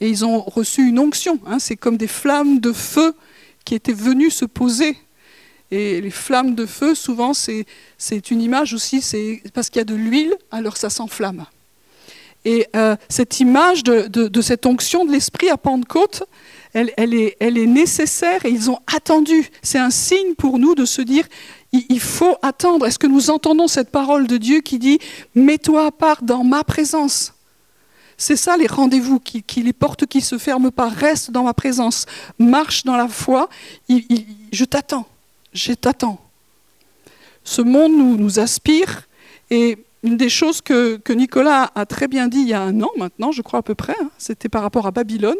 Et ils ont reçu une onction. Hein, c'est comme des flammes de feu qui étaient venues se poser. Et les flammes de feu, souvent, c'est une image aussi, c'est parce qu'il y a de l'huile, alors ça s'enflamme. Et euh, cette image de, cette onction de l'Esprit à Pentecôte, elle, est, nécessaire et ils ont attendu. C'est un signe pour nous de se dire, il, faut attendre. Est-ce que nous entendons cette parole de Dieu qui dit, mets-toi à part dans ma présence? C'est ça les rendez-vous, qui, les portes qui se ferment pas, reste dans ma présence, marche dans la foi, je t'attends, je t'attends. Ce monde nous, nous aspire. Et une des choses que, Nicolas a très bien dit il y a un an maintenant, je crois à peu près, hein, c'était par rapport à Babylone,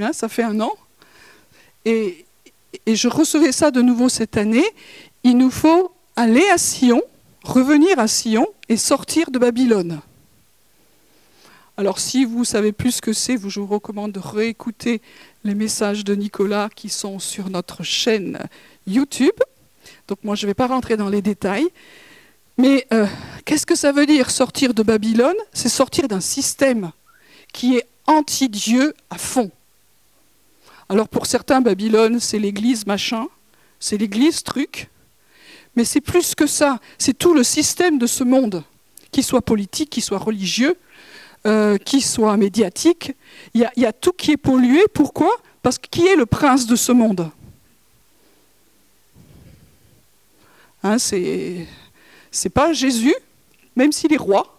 hein, ça fait un an, et, je recevais ça de nouveau cette année, il nous faut aller à Sion, revenir à Sion et sortir de Babylone. Alors si vous savez plus ce que c'est, je vous recommande de réécouter les messages de Nicolas qui sont sur notre chaîne YouTube. Donc moi je ne vais pas rentrer dans les détails. Mais euh, qu'est-ce que ça veut dire sortir de Babylone? C'est sortir d'un système qui est anti-Dieu à fond. Alors pour certains, Babylone, c'est l'église machin, c'est l'église truc, mais c'est plus que ça, c'est tout le système de ce monde, qu'il soit politique, qu'il soit religieux, euh, qui soit médiatique. Il y, a, tout qui est pollué. Pourquoi? Parce que qui est le prince de ce monde? Hein, C'est c'est pas Jésus, même s'il est roi.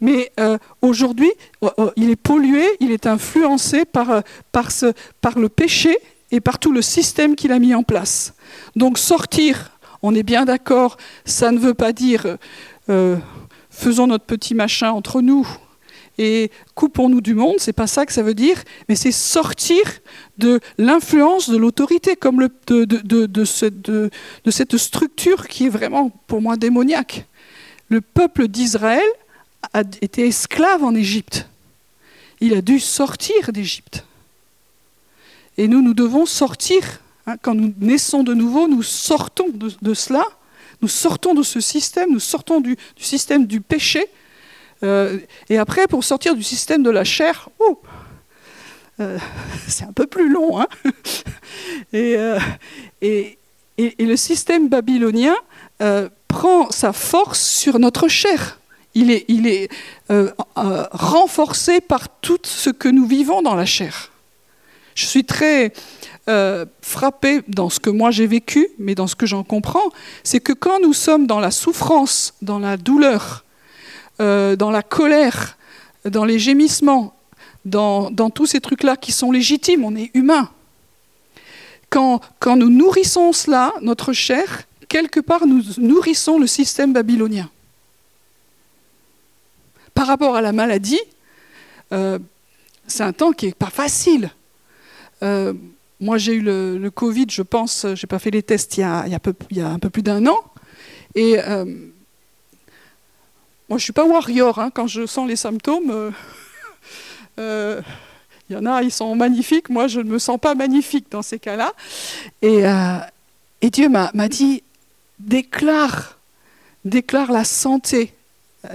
Mais euh, aujourd'hui, oh, oh, il est pollué, il est influencé par, euh, par, le péché et par tout le système qu'il a mis en place. Donc sortir, on est bien d'accord, ça ne veut pas dire faisons notre petit machin entre nous, et coupons-nous du monde, c'est pas ça que ça veut dire, mais c'est sortir de l'influence de l'autorité, comme de, cette structure qui est vraiment pour moi démoniaque. Le peuple d'Israël a été esclave en Égypte. Il a dû sortir d'Égypte. Et nous, nous devons sortir. Hein, quand nous naissons de nouveau, nous sortons de, cela, nous sortons de ce système, nous sortons du système du péché euh, et après, pour sortir du système de la chair, euh, c'est un peu plus long. Hein euh, et, le système babylonien prend sa force sur notre chair. Il est, il est renforcé par tout ce que nous vivons dans la chair. Je suis très frappé dans ce que moi j'ai vécu, mais dans ce que j'en comprends, c'est que quand nous sommes dans la souffrance, dans la douleur, euh, dans la colère, dans les gémissements, dans, tous ces trucs-là qui sont légitimes, on est humain. Quand nous nourrissons cela, notre chair, quelque part, nous nourrissons le système babylonien. Par rapport à la maladie, euh, c'est un temps qui n'est pas facile. Euh, moi, j'ai eu le, Covid, je pense, je n'ai pas fait les tests il y a, un peu plus d'un an. Et moi, je ne suis pas warrior. Hein. Quand je sens les symptômes, euh, euh, il y en a, ils sont magnifiques. Moi, je ne me sens pas magnifique dans ces cas-là. Euh, et Dieu m'a dit, déclare, déclare la santé,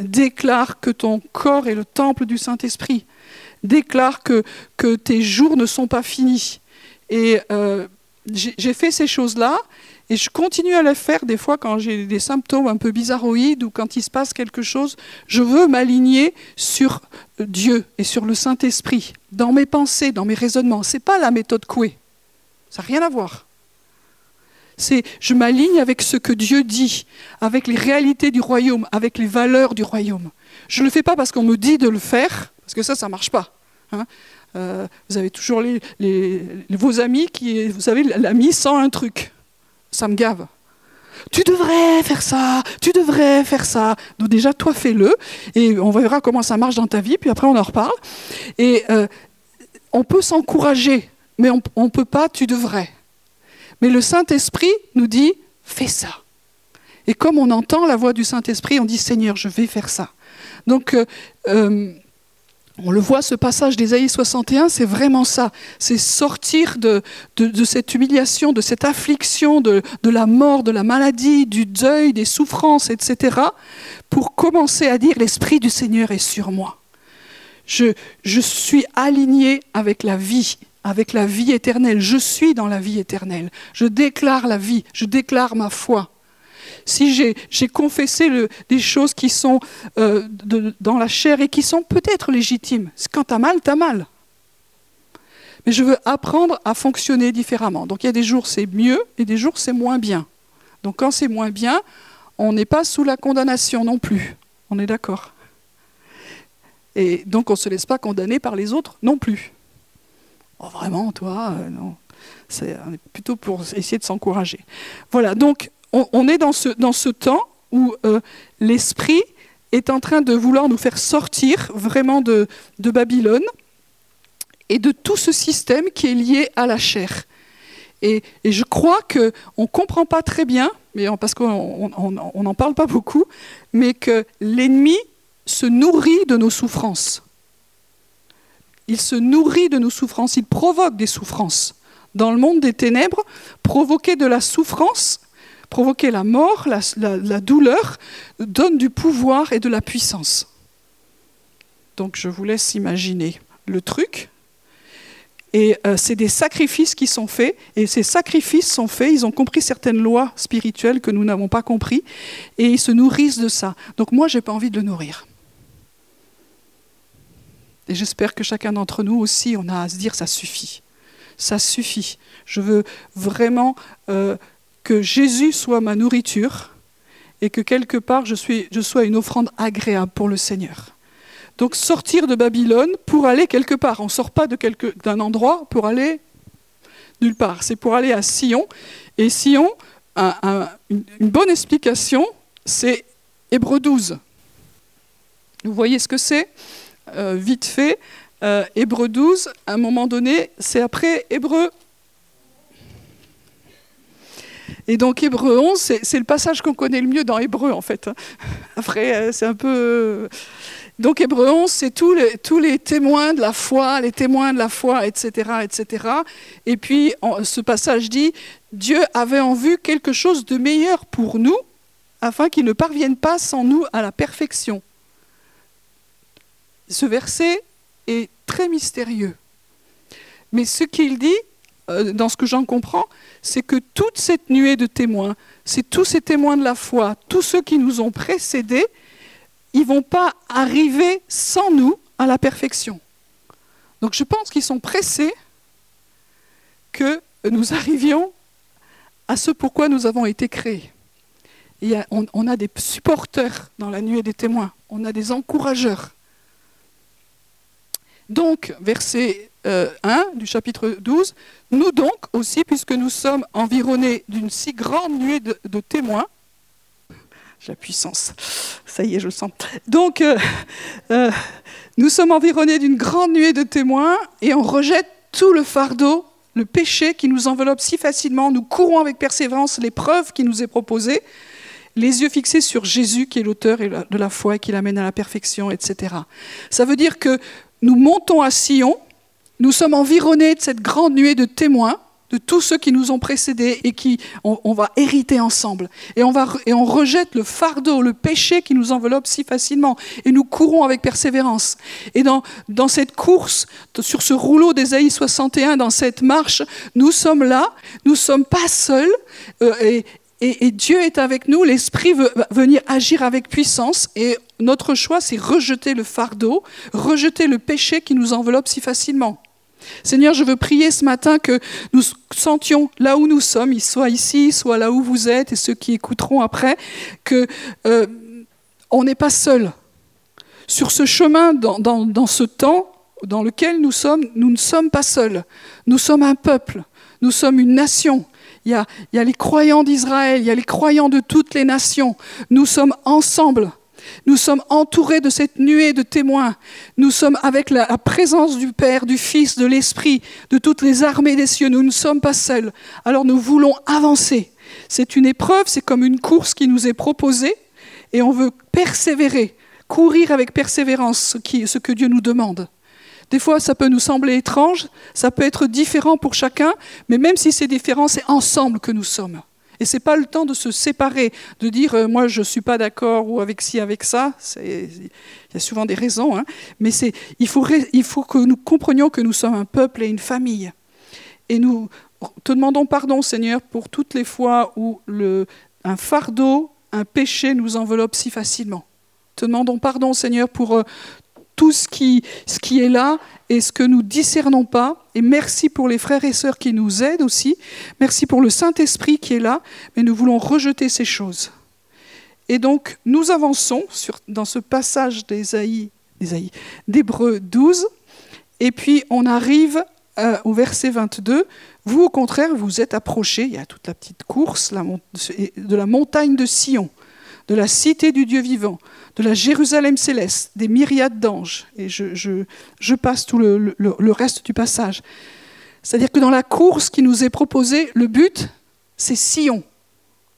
déclare que ton corps est le temple du Saint-Esprit, déclare que, tes jours ne sont pas finis. Et j'ai fait ces choses-là. Et je continue à le faire des fois quand j'ai des symptômes un peu bizarroïdes ou quand il se passe quelque chose. Je veux m'aligner sur Dieu et sur le Saint-Esprit, dans mes pensées, dans mes raisonnements. Ce n'est pas la méthode Coué. Ça n'a rien à voir. C'est je m'aligne avec ce que Dieu dit, avec les réalités du royaume, avec les valeurs du royaume. Je ne le fais pas parce qu'on me dit de le faire, parce que ça, ça ne marche pas. Hein. Euh, vous avez toujours vos amis qui, vous savez, l'ami sent un truc ça me gave. Tu devrais faire ça, tu devrais faire ça. Donc déjà, toi, fais-le, et on verra comment ça marche dans ta vie, puis après, on en reparle. Et euh, on peut s'encourager, mais on ne peut pas, tu devrais. Mais le Saint-Esprit nous dit, fais ça. Et comme on entend la voix du Saint-Esprit, on dit, Seigneur, je vais faire ça. Donc, euh, euh, on le voit, ce passage d'Ésaïe 61, c'est vraiment ça. C'est sortir de, cette humiliation, de cette affliction, de, de, la mort, de la maladie, du deuil, des souffrances, etc., pour commencer à dire l'Esprit du Seigneur est sur moi. Je, je suis aligné avec la vie, avec la vie éternelle. Je suis dans la vie éternelle. Je déclare la vie, je déclare ma foi si j'ai confessé des choses qui sont euh, dans la chair et qui sont peut-être légitimes, quand tu as mal, tu as mal. Mais je veux apprendre à fonctionner différemment. Donc il y a des jours c'est mieux et des jours c'est moins bien. Donc quand c'est moins bien, on n'est pas sous la condamnation non plus. On est d'accord. Et donc on ne se laisse pas condamner par les autres non plus. Oh, vraiment, toi, euh, non. C'est plutôt pour essayer de s'encourager. Voilà, donc on, est dans ce, temps où euh, l'esprit est en train de vouloir nous faire sortir vraiment de, Babylone et de tout ce système qui est lié à la chair. Et, je crois qu'on ne comprend pas très bien, parce qu'on n'en parle pas beaucoup, mais que l'ennemi se nourrit de nos souffrances. Il se nourrit de nos souffrances, il provoque des souffrances. Dans le monde des ténèbres, provoquer de la souffrance, provoquer la mort, la, douleur, donne du pouvoir et de la puissance. Donc je vous laisse imaginer le truc. Et euh, c'est des sacrifices qui sont faits, et ces sacrifices sont faits, ils ont compris certaines lois spirituelles que nous n'avons pas compris, et ils se nourrissent de ça. Donc moi, je n'ai pas envie de le nourrir. Et j'espère que chacun d'entre nous aussi, on a à se dire, ça suffit. Ça suffit. Je veux vraiment euh, que Jésus soit ma nourriture et que quelque part je, sois une offrande agréable pour le Seigneur. Donc sortir de Babylone pour aller quelque part. On ne sort pas d'un endroit pour aller nulle part. C'est pour aller à Sion. Et Sion, une, bonne explication, c'est Hébreu 12. Vous voyez ce que c'est? Euh, vite fait, euh, Hébreu 12, à un moment donné, c'est après Hébreu. Et donc Hébreu 11, c'est le passage qu'on connaît le mieux dans Hébreu en fait. Après, euh, c'est un peu... Donc Hébreu 11, c'est tous les, tous les témoins de la foi, les témoins de la foi, etc. etc. Et puis ce passage dit, Dieu avait en vue quelque chose de meilleur pour nous, afin qu'il ne parvienne pas sans nous à la perfection. Ce verset est très mystérieux. Mais ce qu'il dit, euh, dans ce que j'en comprends, c'est que toute cette nuée de témoins, c'est tous ces témoins de la foi, tous ceux qui nous ont précédés, ils ne vont pas arriver sans nous à la perfection. Donc je pense qu'ils sont pressés que nous arrivions à ce pourquoi nous avons été créés. on, a des supporters dans la nuée des témoins, on a des encourageurs. Donc, verset 1 euh, du chapitre 12, nous donc aussi, puisque nous sommes environnés d'une si grande nuée de, témoins, la puissance, ça y est, je le sens. Donc, euh, euh, nous sommes environnés d'une grande nuée de témoins et on rejette tout le fardeau, le péché qui nous enveloppe si facilement. Nous courons avec persévérance l'épreuve qui nous est proposée, les yeux fixés sur Jésus qui est l'auteur de la foi et qui l'amène à la perfection, etc. Ça veut dire que nous montons à Sion, nous sommes environnés de cette grande nuée de témoins, de tous ceux qui nous ont précédés et qui on, va hériter ensemble. Et on, va, et on rejette le fardeau, le péché qui nous enveloppe si facilement. Et nous courons avec persévérance. Et dans, dans cette course, sur ce rouleau d'Ésaïe 61, dans cette marche, nous sommes là, nous ne sommes pas seuls. Euh, et, et, Dieu est avec nous, l'Esprit veut venir agir avec puissance et notre choix, c'est rejeter le fardeau, rejeter le péché qui nous enveloppe si facilement. Seigneur, je veux prier ce matin que nous sentions là où nous sommes, soit ici, soit là où vous êtes, et ceux qui écouteront après, que euh, on n'est pas seul. Sur ce chemin, dans, dans ce temps dans lequel nous sommes, nous ne sommes pas seuls. Nous sommes un peuple, nous sommes une nation, il y a, les croyants d'Israël, il y a les croyants de toutes les nations. Nous sommes ensemble. Nous sommes entourés de cette nuée de témoins. Nous sommes avec la, présence du Père, du Fils, de l'Esprit, de toutes les armées des cieux. Nous ne sommes pas seuls. Alors nous voulons avancer. C'est une épreuve, c'est comme une course qui nous est proposée et on veut persévérer, courir avec persévérance ce que Dieu nous demande. Des fois, ça peut nous sembler étrange, ça peut être différent pour chacun, mais même si c'est différent, c'est ensemble que nous sommes. Et ce n'est pas le temps de se séparer, de dire euh, moi je suis pas d'accord ou avec ci, avec ça. Il y a souvent des raisons, hein. mais il faut, il faut que nous comprenions que nous sommes un peuple et une famille. Et nous te demandons pardon, Seigneur, pour toutes les fois où le, un fardeau, un péché nous enveloppe si facilement. Te demandons pardon, Seigneur, pour euh, tout ce qui, est là et ce que nous discernons pas. Et merci pour les frères et sœurs qui nous aident aussi. Merci pour le Saint-Esprit qui est là, mais nous voulons rejeter ces choses. Et donc, nous avançons dans ce passage d'Ésaïe d'Hébreu 12. Et puis on arrive euh, au verset 22. Vous, au contraire, vous êtes approchés, il y a toute la petite course de la montagne de Sion, de la cité du Dieu vivant, de la Jérusalem céleste, des myriades d'anges. Et je, passe tout le, reste du passage. C'est-à-dire que dans la course qui nous est proposée, le but, c'est Sion.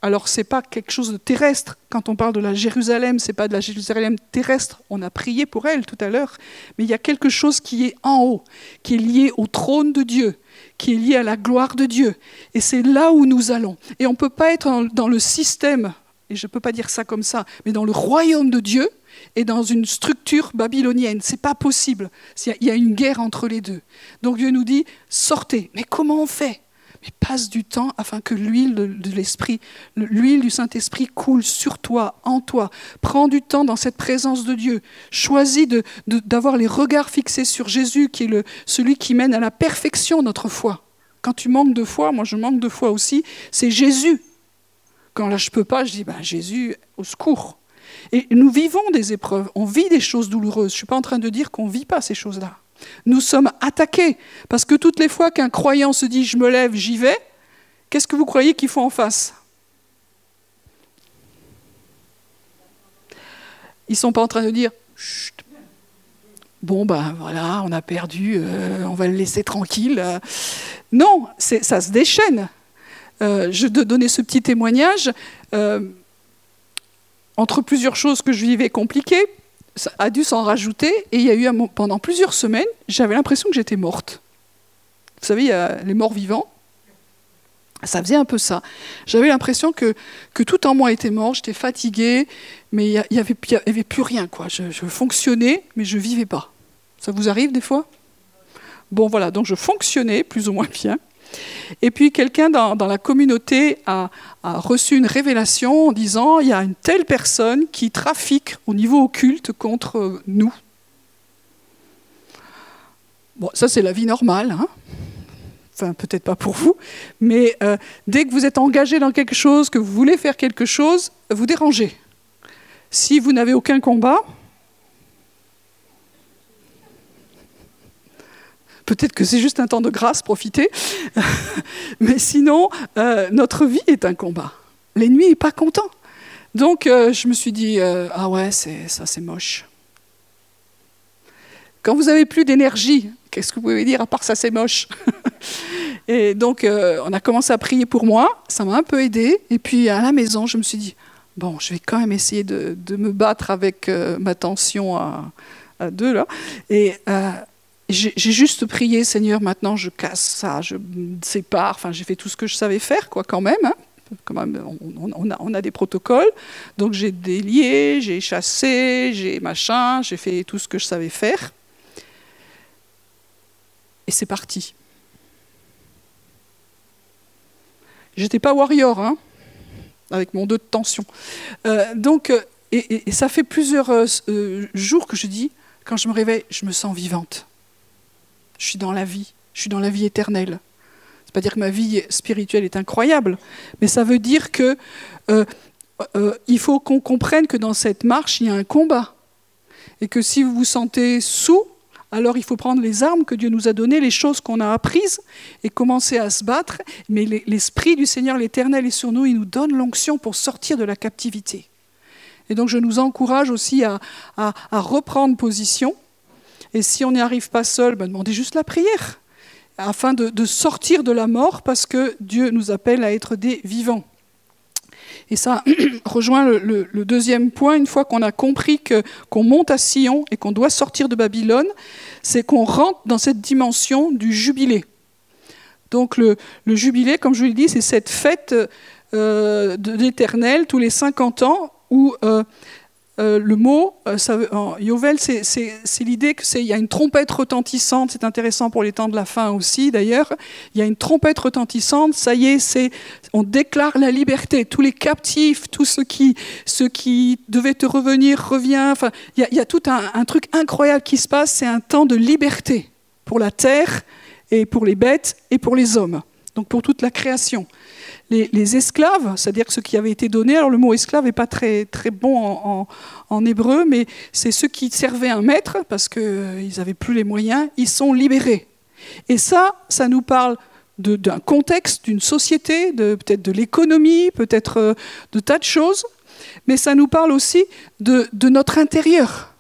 Alors c'est pas quelque chose de terrestre. Quand on parle de la Jérusalem, c'est pas de la Jérusalem terrestre. On a prié pour elle tout à l'heure, mais il y a quelque chose qui est en haut, qui est lié au trône de Dieu, qui est lié à la gloire de Dieu. Et c'est là où nous allons. Et on ne peut pas être dans le système, et je ne peux pas dire ça comme ça, mais dans le royaume de Dieu et dans une structure babylonienne. C'est pas possible. Il y a une guerre entre les deux. Donc Dieu nous dit sortez. Mais comment on fait? Mais passe du temps afin que l'huile de l'Esprit, l'huile du Saint-Esprit coule sur toi, en toi. Prends du temps dans cette présence de Dieu. Choisis d'avoir les regards fixés sur Jésus, qui est le, celui qui mène à la perfection notre foi. Quand tu manques de foi, moi je manque de foi aussi, c'est Jésus. Quand là je peux pas, je dis ben, Jésus, au secours. Et nous vivons des épreuves, on vit des choses douloureuses. Je ne suis pas en train de dire qu'on ne vit pas ces choses-là. Nous sommes attaqués. Parce que toutes les fois qu'un croyant se dit je me lève, j'y vais, qu'est-ce que vous croyez qu'il faut en face? Ils sont pas en train de dire Chut, bon ben voilà, on a perdu, euh, on va le laisser tranquille. Non, ça se déchaîne. Euh, je vais donner ce petit témoignage. Euh, entre plusieurs choses que je vivais compliquées, ça a dû s'en rajouter, et il y a eu pendant plusieurs semaines, j'avais l'impression que j'étais morte. Vous savez, les morts vivants. Ça faisait un peu ça. J'avais l'impression que, que tout en moi était mort, j'étais fatiguée, mais il n'y avait, avait, plus rien. Quoi. Je, je, fonctionnais, mais je vivais pas. Ça vous arrive des fois? Bon, voilà, donc je fonctionnais plus ou moins bien. Et puis quelqu'un dans, la communauté a, reçu une révélation en disant il y a une telle personne qui trafique au niveau occulte contre nous. Bon, ça c'est la vie normale. Hein enfin peut-être pas pour vous, mais euh, dès que vous êtes engagé dans quelque chose, que vous voulez faire quelque chose, vous dérangez. Si vous n'avez aucun combat, Peut-être que c'est juste un temps de grâce, profitez. Mais sinon, euh, notre vie est un combat. L'ennemi n'est pas content. Donc euh, je me suis dit, euh, ah ouais, ça c'est moche. Quand vous avez plus d'énergie, qu'est-ce que vous pouvez dire à part ça c'est moche? Et donc on a commencé à prier pour moi, ça m'a un peu aidé. Et puis à la maison, je me suis dit, bon, je vais quand même essayer de, me battre avec ma tension à, à, deux là. Et j'ai juste prié, Seigneur, maintenant je casse ça, je me sépare, enfin j'ai fait tout ce que je savais faire, quoi, quand même. Hein. Quand même on, a, des protocoles, donc j'ai délié, j'ai chassé, j'ai machin, j'ai fait tout ce que je savais faire. Et c'est parti. J'étais pas warrior, hein, avec mon 2 de tension. Euh, donc, euh, et, ça fait plusieurs euh, jours que je dis, quand je me réveille, je me sens vivante je suis dans la vie, je suis dans la vie éternelle. C'est pas dire que ma vie spirituelle est incroyable, mais ça veut dire que euh, euh, faut qu'on comprenne que dans cette marche, il y a un combat. Et que si vous vous sentez sous, alors il faut prendre les armes que Dieu nous a données, les choses qu'on a apprises, et commencer à se battre. Mais l'Esprit du Seigneur, l'Éternel, est sur nous, il nous donne l'onction pour sortir de la captivité. Et donc je nous encourage aussi à reprendre position et si on n'y arrive pas seul, ben demandez juste la prière, afin de, sortir de la mort, parce que Dieu nous appelle à être des vivants. Et ça rejoint le, deuxième point, une fois qu'on a compris qu'on monte à Sion et qu'on doit sortir de Babylone, c'est qu'on rentre dans cette dimension du jubilé. Donc le, jubilé, comme je vous l'ai dit, c'est cette fête euh, de l'éternel tous les 50 ans où euh, euh, le mot, euh, Yovel, c'est l'idée qu'il y a une trompette retentissante, c'est intéressant pour les temps de la fin aussi d'ailleurs, il y a une trompette retentissante, ça y est, on déclare la liberté, tous les captifs, tout ce qui, devait te revenir revient, enfin, il, y a, tout un truc incroyable qui se passe, c'est un temps de liberté pour la terre et pour les bêtes et pour les hommes. Donc pour toute la création. Les, esclaves, c'est-à-dire ceux qui avaient été donnés, alors le mot esclave n'est pas très, bon en, hébreu, mais c'est ceux qui servaient un maître parce qu'ils n'avaient plus les moyens, ils sont libérés. Et ça, ça nous parle d'un contexte, d'une société, peut-être de l'économie, peut-être euh, de tas de choses, mais ça nous parle aussi de, notre intérieur.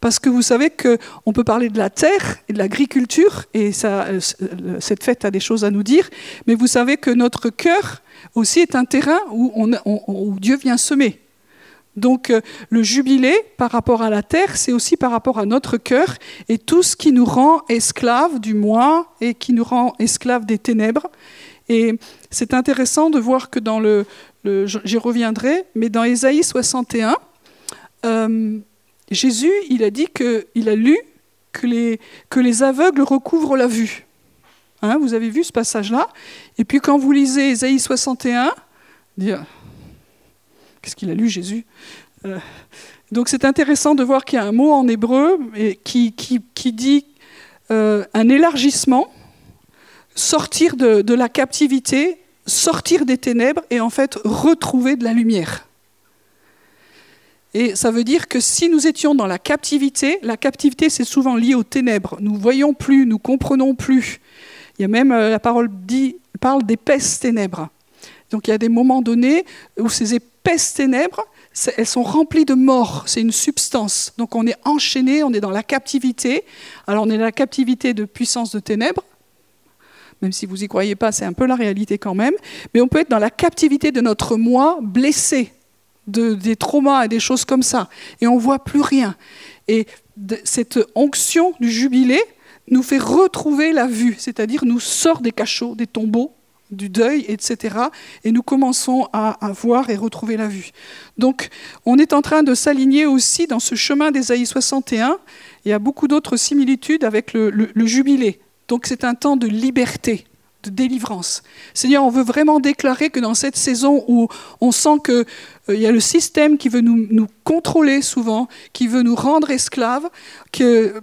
Parce que vous savez qu'on peut parler de la terre et de l'agriculture, et euh, euh, cette fête a des choses à nous dire, mais vous savez que notre cœur aussi est un terrain où, Dieu vient semer. Donc euh, le jubilé par rapport à la terre, c'est aussi par rapport à notre cœur et tout ce qui nous rend esclaves du moi et qui nous rend esclaves des ténèbres. Et c'est intéressant de voir que dans le, j'y reviendrai, mais dans Ésaïe 61, euh, Jésus, il a dit qu'il a lu que les, aveugles recouvrent la vue. Hein, vous avez vu ce passage-là? Et puis quand vous lisez Ésaïe 61, Qu'est-ce qu'il a lu, Jésus? Euh, Donc c'est intéressant de voir qu'il y a un mot en hébreu qui, dit euh, un élargissement, sortir de la captivité, sortir des ténèbres et en fait retrouver de la lumière. Et ça veut dire que si nous étions dans la captivité, la captivité c'est souvent lié aux ténèbres. Nous voyons plus, nous comprenons plus. Il y a même euh, la parole dit, parle d'épaisses ténèbres. Donc il y a des moments donnés où ces épaisses ténèbres, elles sont remplies de mort, c'est une substance. Donc on est enchaîné, on est dans la captivité. Alors on est dans la captivité de puissance de ténèbres, même si vous n'y croyez pas, c'est un peu la réalité quand même. Mais on peut être dans la captivité de notre moi blessé, de, des traumas et des choses comme ça. Et on voit plus rien. Et cette onction du jubilé nous fait retrouver la vue, c'est-à-dire nous sort des cachots, des tombeaux, du deuil, etc. Et nous commençons à, voir et retrouver la vue. Donc, on est en train de s'aligner aussi dans ce chemin d'Ésaïe 61. Il y a beaucoup d'autres similitudes avec le, jubilé. Donc, c'est un temps de liberté, délivrance. Seigneur, on veut vraiment déclarer que dans cette saison où on sent qu'il euh, y a le système qui veut nous, nous, contrôler souvent, qui veut nous rendre esclaves, que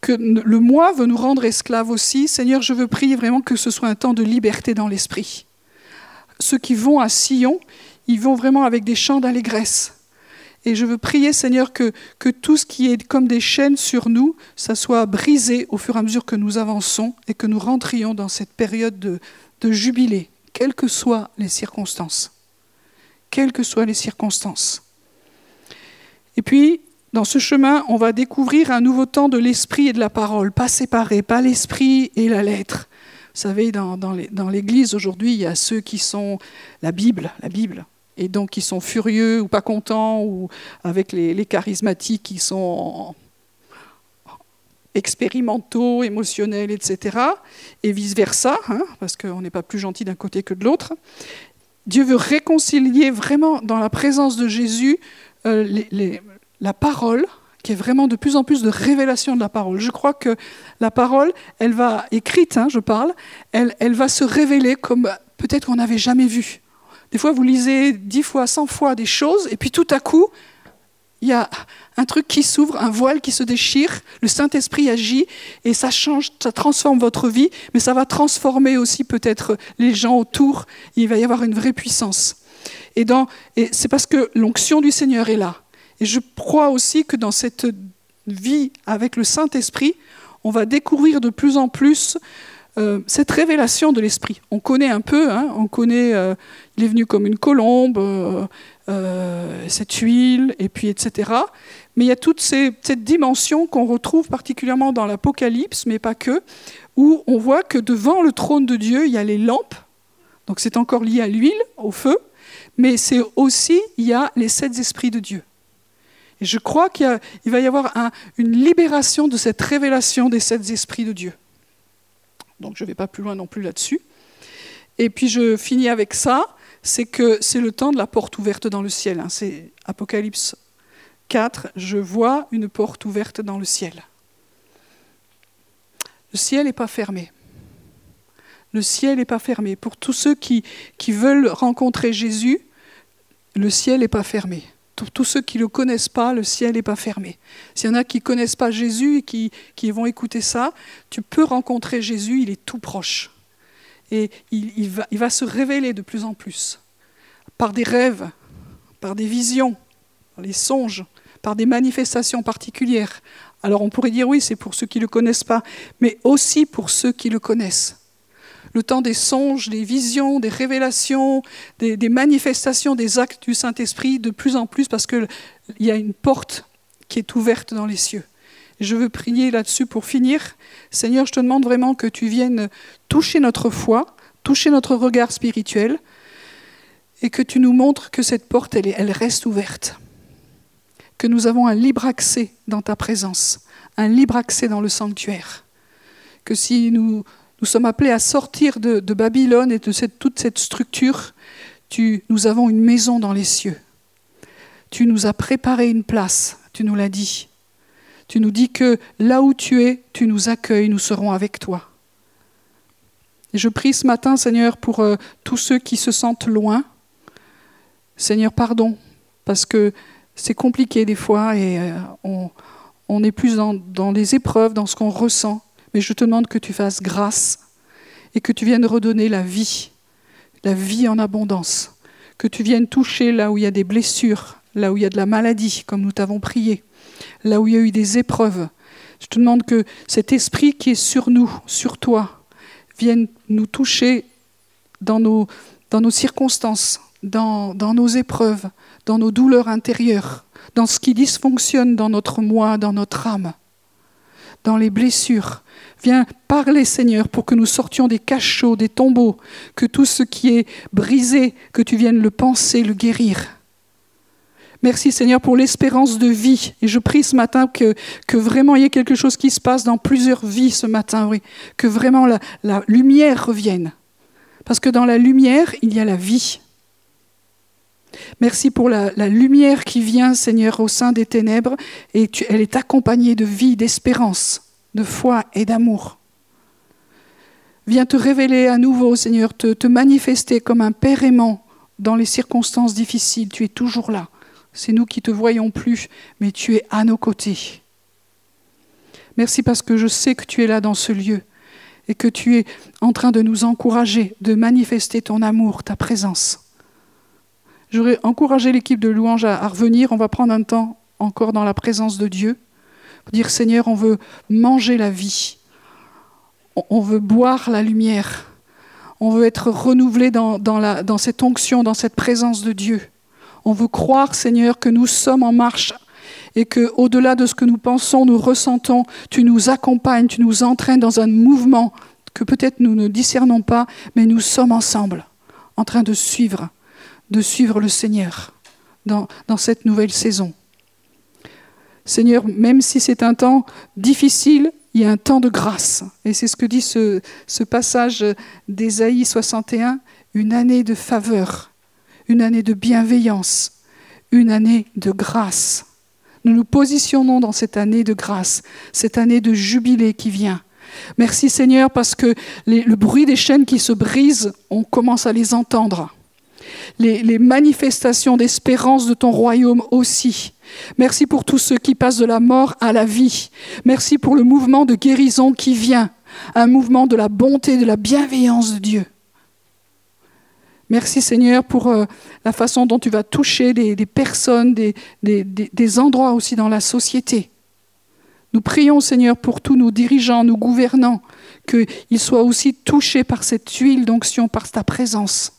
que le moi veut nous rendre esclaves aussi. Seigneur, je veux prier vraiment que ce soit un temps de liberté dans l'esprit. Ceux qui vont à Sion, ils vont vraiment avec des chants d'allégresse. Et je veux prier, Seigneur, que, tout ce qui est comme des chaînes sur nous, ça soit brisé au fur et à mesure que nous avançons et que nous rentrions dans cette période de, de jubilé, quelles que soient les circonstances. Quelles que soient les circonstances. Et puis, dans ce chemin, on va découvrir un nouveau temps de l'esprit et de la parole, pas séparés, pas l'esprit et la lettre. Vous savez, dans, l'Église aujourd'hui, il y a ceux qui sont la Bible, la Bible, et donc qui sont furieux ou pas contents, ou avec les, charismatiques qui sont expérimentaux, émotionnels, etc. Et vice-versa, hein, parce qu'on n'est pas plus gentil d'un côté que de l'autre. Dieu veut réconcilier vraiment dans la présence de Jésus euh, la parole, qui est vraiment de plus en plus de révélation de la parole. Je crois que la parole, elle va, écrite, hein, je parle, elle, elle va se révéler comme peut-être qu'on n'avait jamais vu. Des fois, vous lisez dix fois, cent fois des choses, et puis tout à coup, il y a un truc qui s'ouvre, un voile qui se déchire, le Saint-Esprit agit, et ça change, ça transforme votre vie, mais ça va transformer aussi peut-être les gens autour. Il va y avoir une vraie puissance. Et c'est parce que l'onction du Seigneur est là. Et je crois aussi que dans cette vie avec le Saint-Esprit, on va découvrir de plus en plus euh, cette révélation de l'Esprit. On connaît un peu, hein, on connaît, euh, il est venu comme une colombe, euh, cette huile, et puis etc. Mais il y a toute cette dimension qu'on retrouve particulièrement dans l'Apocalypse, mais pas que, où on voit que devant le trône de Dieu, il y a les lampes, donc c'est encore lié à l'huile, au feu, mais c'est aussi, il y a les sept esprits de Dieu. Et je crois qu'il va y avoir une libération de cette révélation des sept esprits de Dieu. Donc je ne vais pas plus loin non plus là-dessus. Et puis je finis avec ça, c'est que c'est le temps de la porte ouverte dans le ciel. Hein. C'est Apocalypse 4, je vois une porte ouverte dans le ciel. Le ciel n'est pas fermé. Le ciel n'est pas fermé. Pour tous ceux qui, qui veulent rencontrer Jésus, le ciel n'est pas fermé pour tous ceux qui ne le connaissent pas, le ciel n'est pas fermé. S'il y en a qui ne connaissent pas Jésus et qui, vont écouter ça, tu peux rencontrer Jésus, il est tout proche. et il, va, il va se révéler de plus en plus par des rêves, par des visions, par les songes, par des manifestations particulières. Alors on pourrait dire oui, c'est pour ceux qui ne le connaissent pas, mais aussi pour ceux qui le connaissent. Le temps des songes, des visions, des révélations, des, manifestations, des actes du Saint-Esprit de plus en plus parce qu'il y a une porte qui est ouverte dans les cieux. Je veux prier là-dessus pour finir. Seigneur, je te demande vraiment que tu viennes toucher notre foi, toucher notre regard spirituel, et que tu nous montres que cette porte, elle, elle reste ouverte. Que nous avons un libre accès dans ta présence, un libre accès dans le sanctuaire. Que si nous, nous sommes appelés à sortir de, Babylone et de toute cette structure, tu, nous avons une maison dans les cieux. Tu nous as préparé une place, tu nous l'as dit. Tu nous dis que là où tu es, tu nous accueilles, nous serons avec toi. Et je prie ce matin, Seigneur, pour euh, tous ceux qui se sentent loin. Seigneur, pardon, parce que c'est compliqué des fois et euh, on, est plus dans les épreuves, dans ce qu'on ressent. Mais je te demande que tu fasses grâce et que tu viennes redonner la vie, la vie en abondance. Que tu viennes toucher là où il y a des blessures, là où il y a de la maladie, comme nous t'avons prié là où il y a eu des épreuves. Je te demande que cet esprit qui est sur nous, sur toi, vienne nous toucher dans nos, circonstances, dans, dans nos épreuves, dans nos douleurs intérieures, dans ce qui dysfonctionne dans notre moi, dans notre âme, dans les blessures. Viens parler, Seigneur, pour que nous sortions des cachots, des tombeaux, que tout ce qui est brisé, que tu viennes le penser, le guérir. Merci Seigneur pour l'espérance de vie. Et je prie ce matin que, que vraiment il y ait quelque chose qui se passe dans plusieurs vies ce matin, oui. Que vraiment la, lumière revienne. Parce que dans la lumière, il y a la vie. Merci pour la, lumière qui vient, Seigneur, au sein des ténèbres. Et elle est accompagnée de vie, d'espérance, de foi et d'amour. Viens te révéler à nouveau, Seigneur, te, te manifester comme un Père aimant dans les circonstances difficiles. Tu es toujours là. C'est nous qui te voyons plus, mais tu es à nos côtés. Merci parce que je sais que tu es là dans ce lieu et que tu es en train de nous encourager, de manifester ton amour, ta présence. J'aurais encouragé l'équipe de louange à, revenir. On va prendre un temps encore dans la présence de Dieu. Dire Seigneur, on veut manger la vie. On veut boire la lumière. On veut être renouvelé dans, cette onction, dans cette présence de Dieu. On veut croire, Seigneur, que nous sommes en marche et que, au-delà de ce que nous pensons, nous ressentons, tu nous accompagnes, tu nous entraînes dans un mouvement que peut-être nous ne discernons pas, mais nous sommes ensemble, en train de suivre, de suivre le Seigneur dans cette nouvelle saison. Seigneur, même si c'est un temps difficile, il y a un temps de grâce. Et c'est ce que dit ce, passage d'Ésaïe 61, une année de faveur une année de bienveillance, une année de grâce. Nous nous positionnons dans cette année de grâce, cette année de jubilé qui vient. Merci Seigneur parce que le bruit des chaînes qui se brisent, on commence à les entendre. Les, manifestations d'espérance de ton royaume aussi. Merci pour tous ceux qui passent de la mort à la vie. Merci pour le mouvement de guérison qui vient, un mouvement de la bonté, de la bienveillance de Dieu. Merci Seigneur pour euh, la façon dont tu vas toucher des, personnes, des, des, endroits aussi dans la société. Nous prions Seigneur pour tous nos dirigeants, nos gouvernants, qu'ils soient aussi touchés par cette huile d'onction, par ta présence.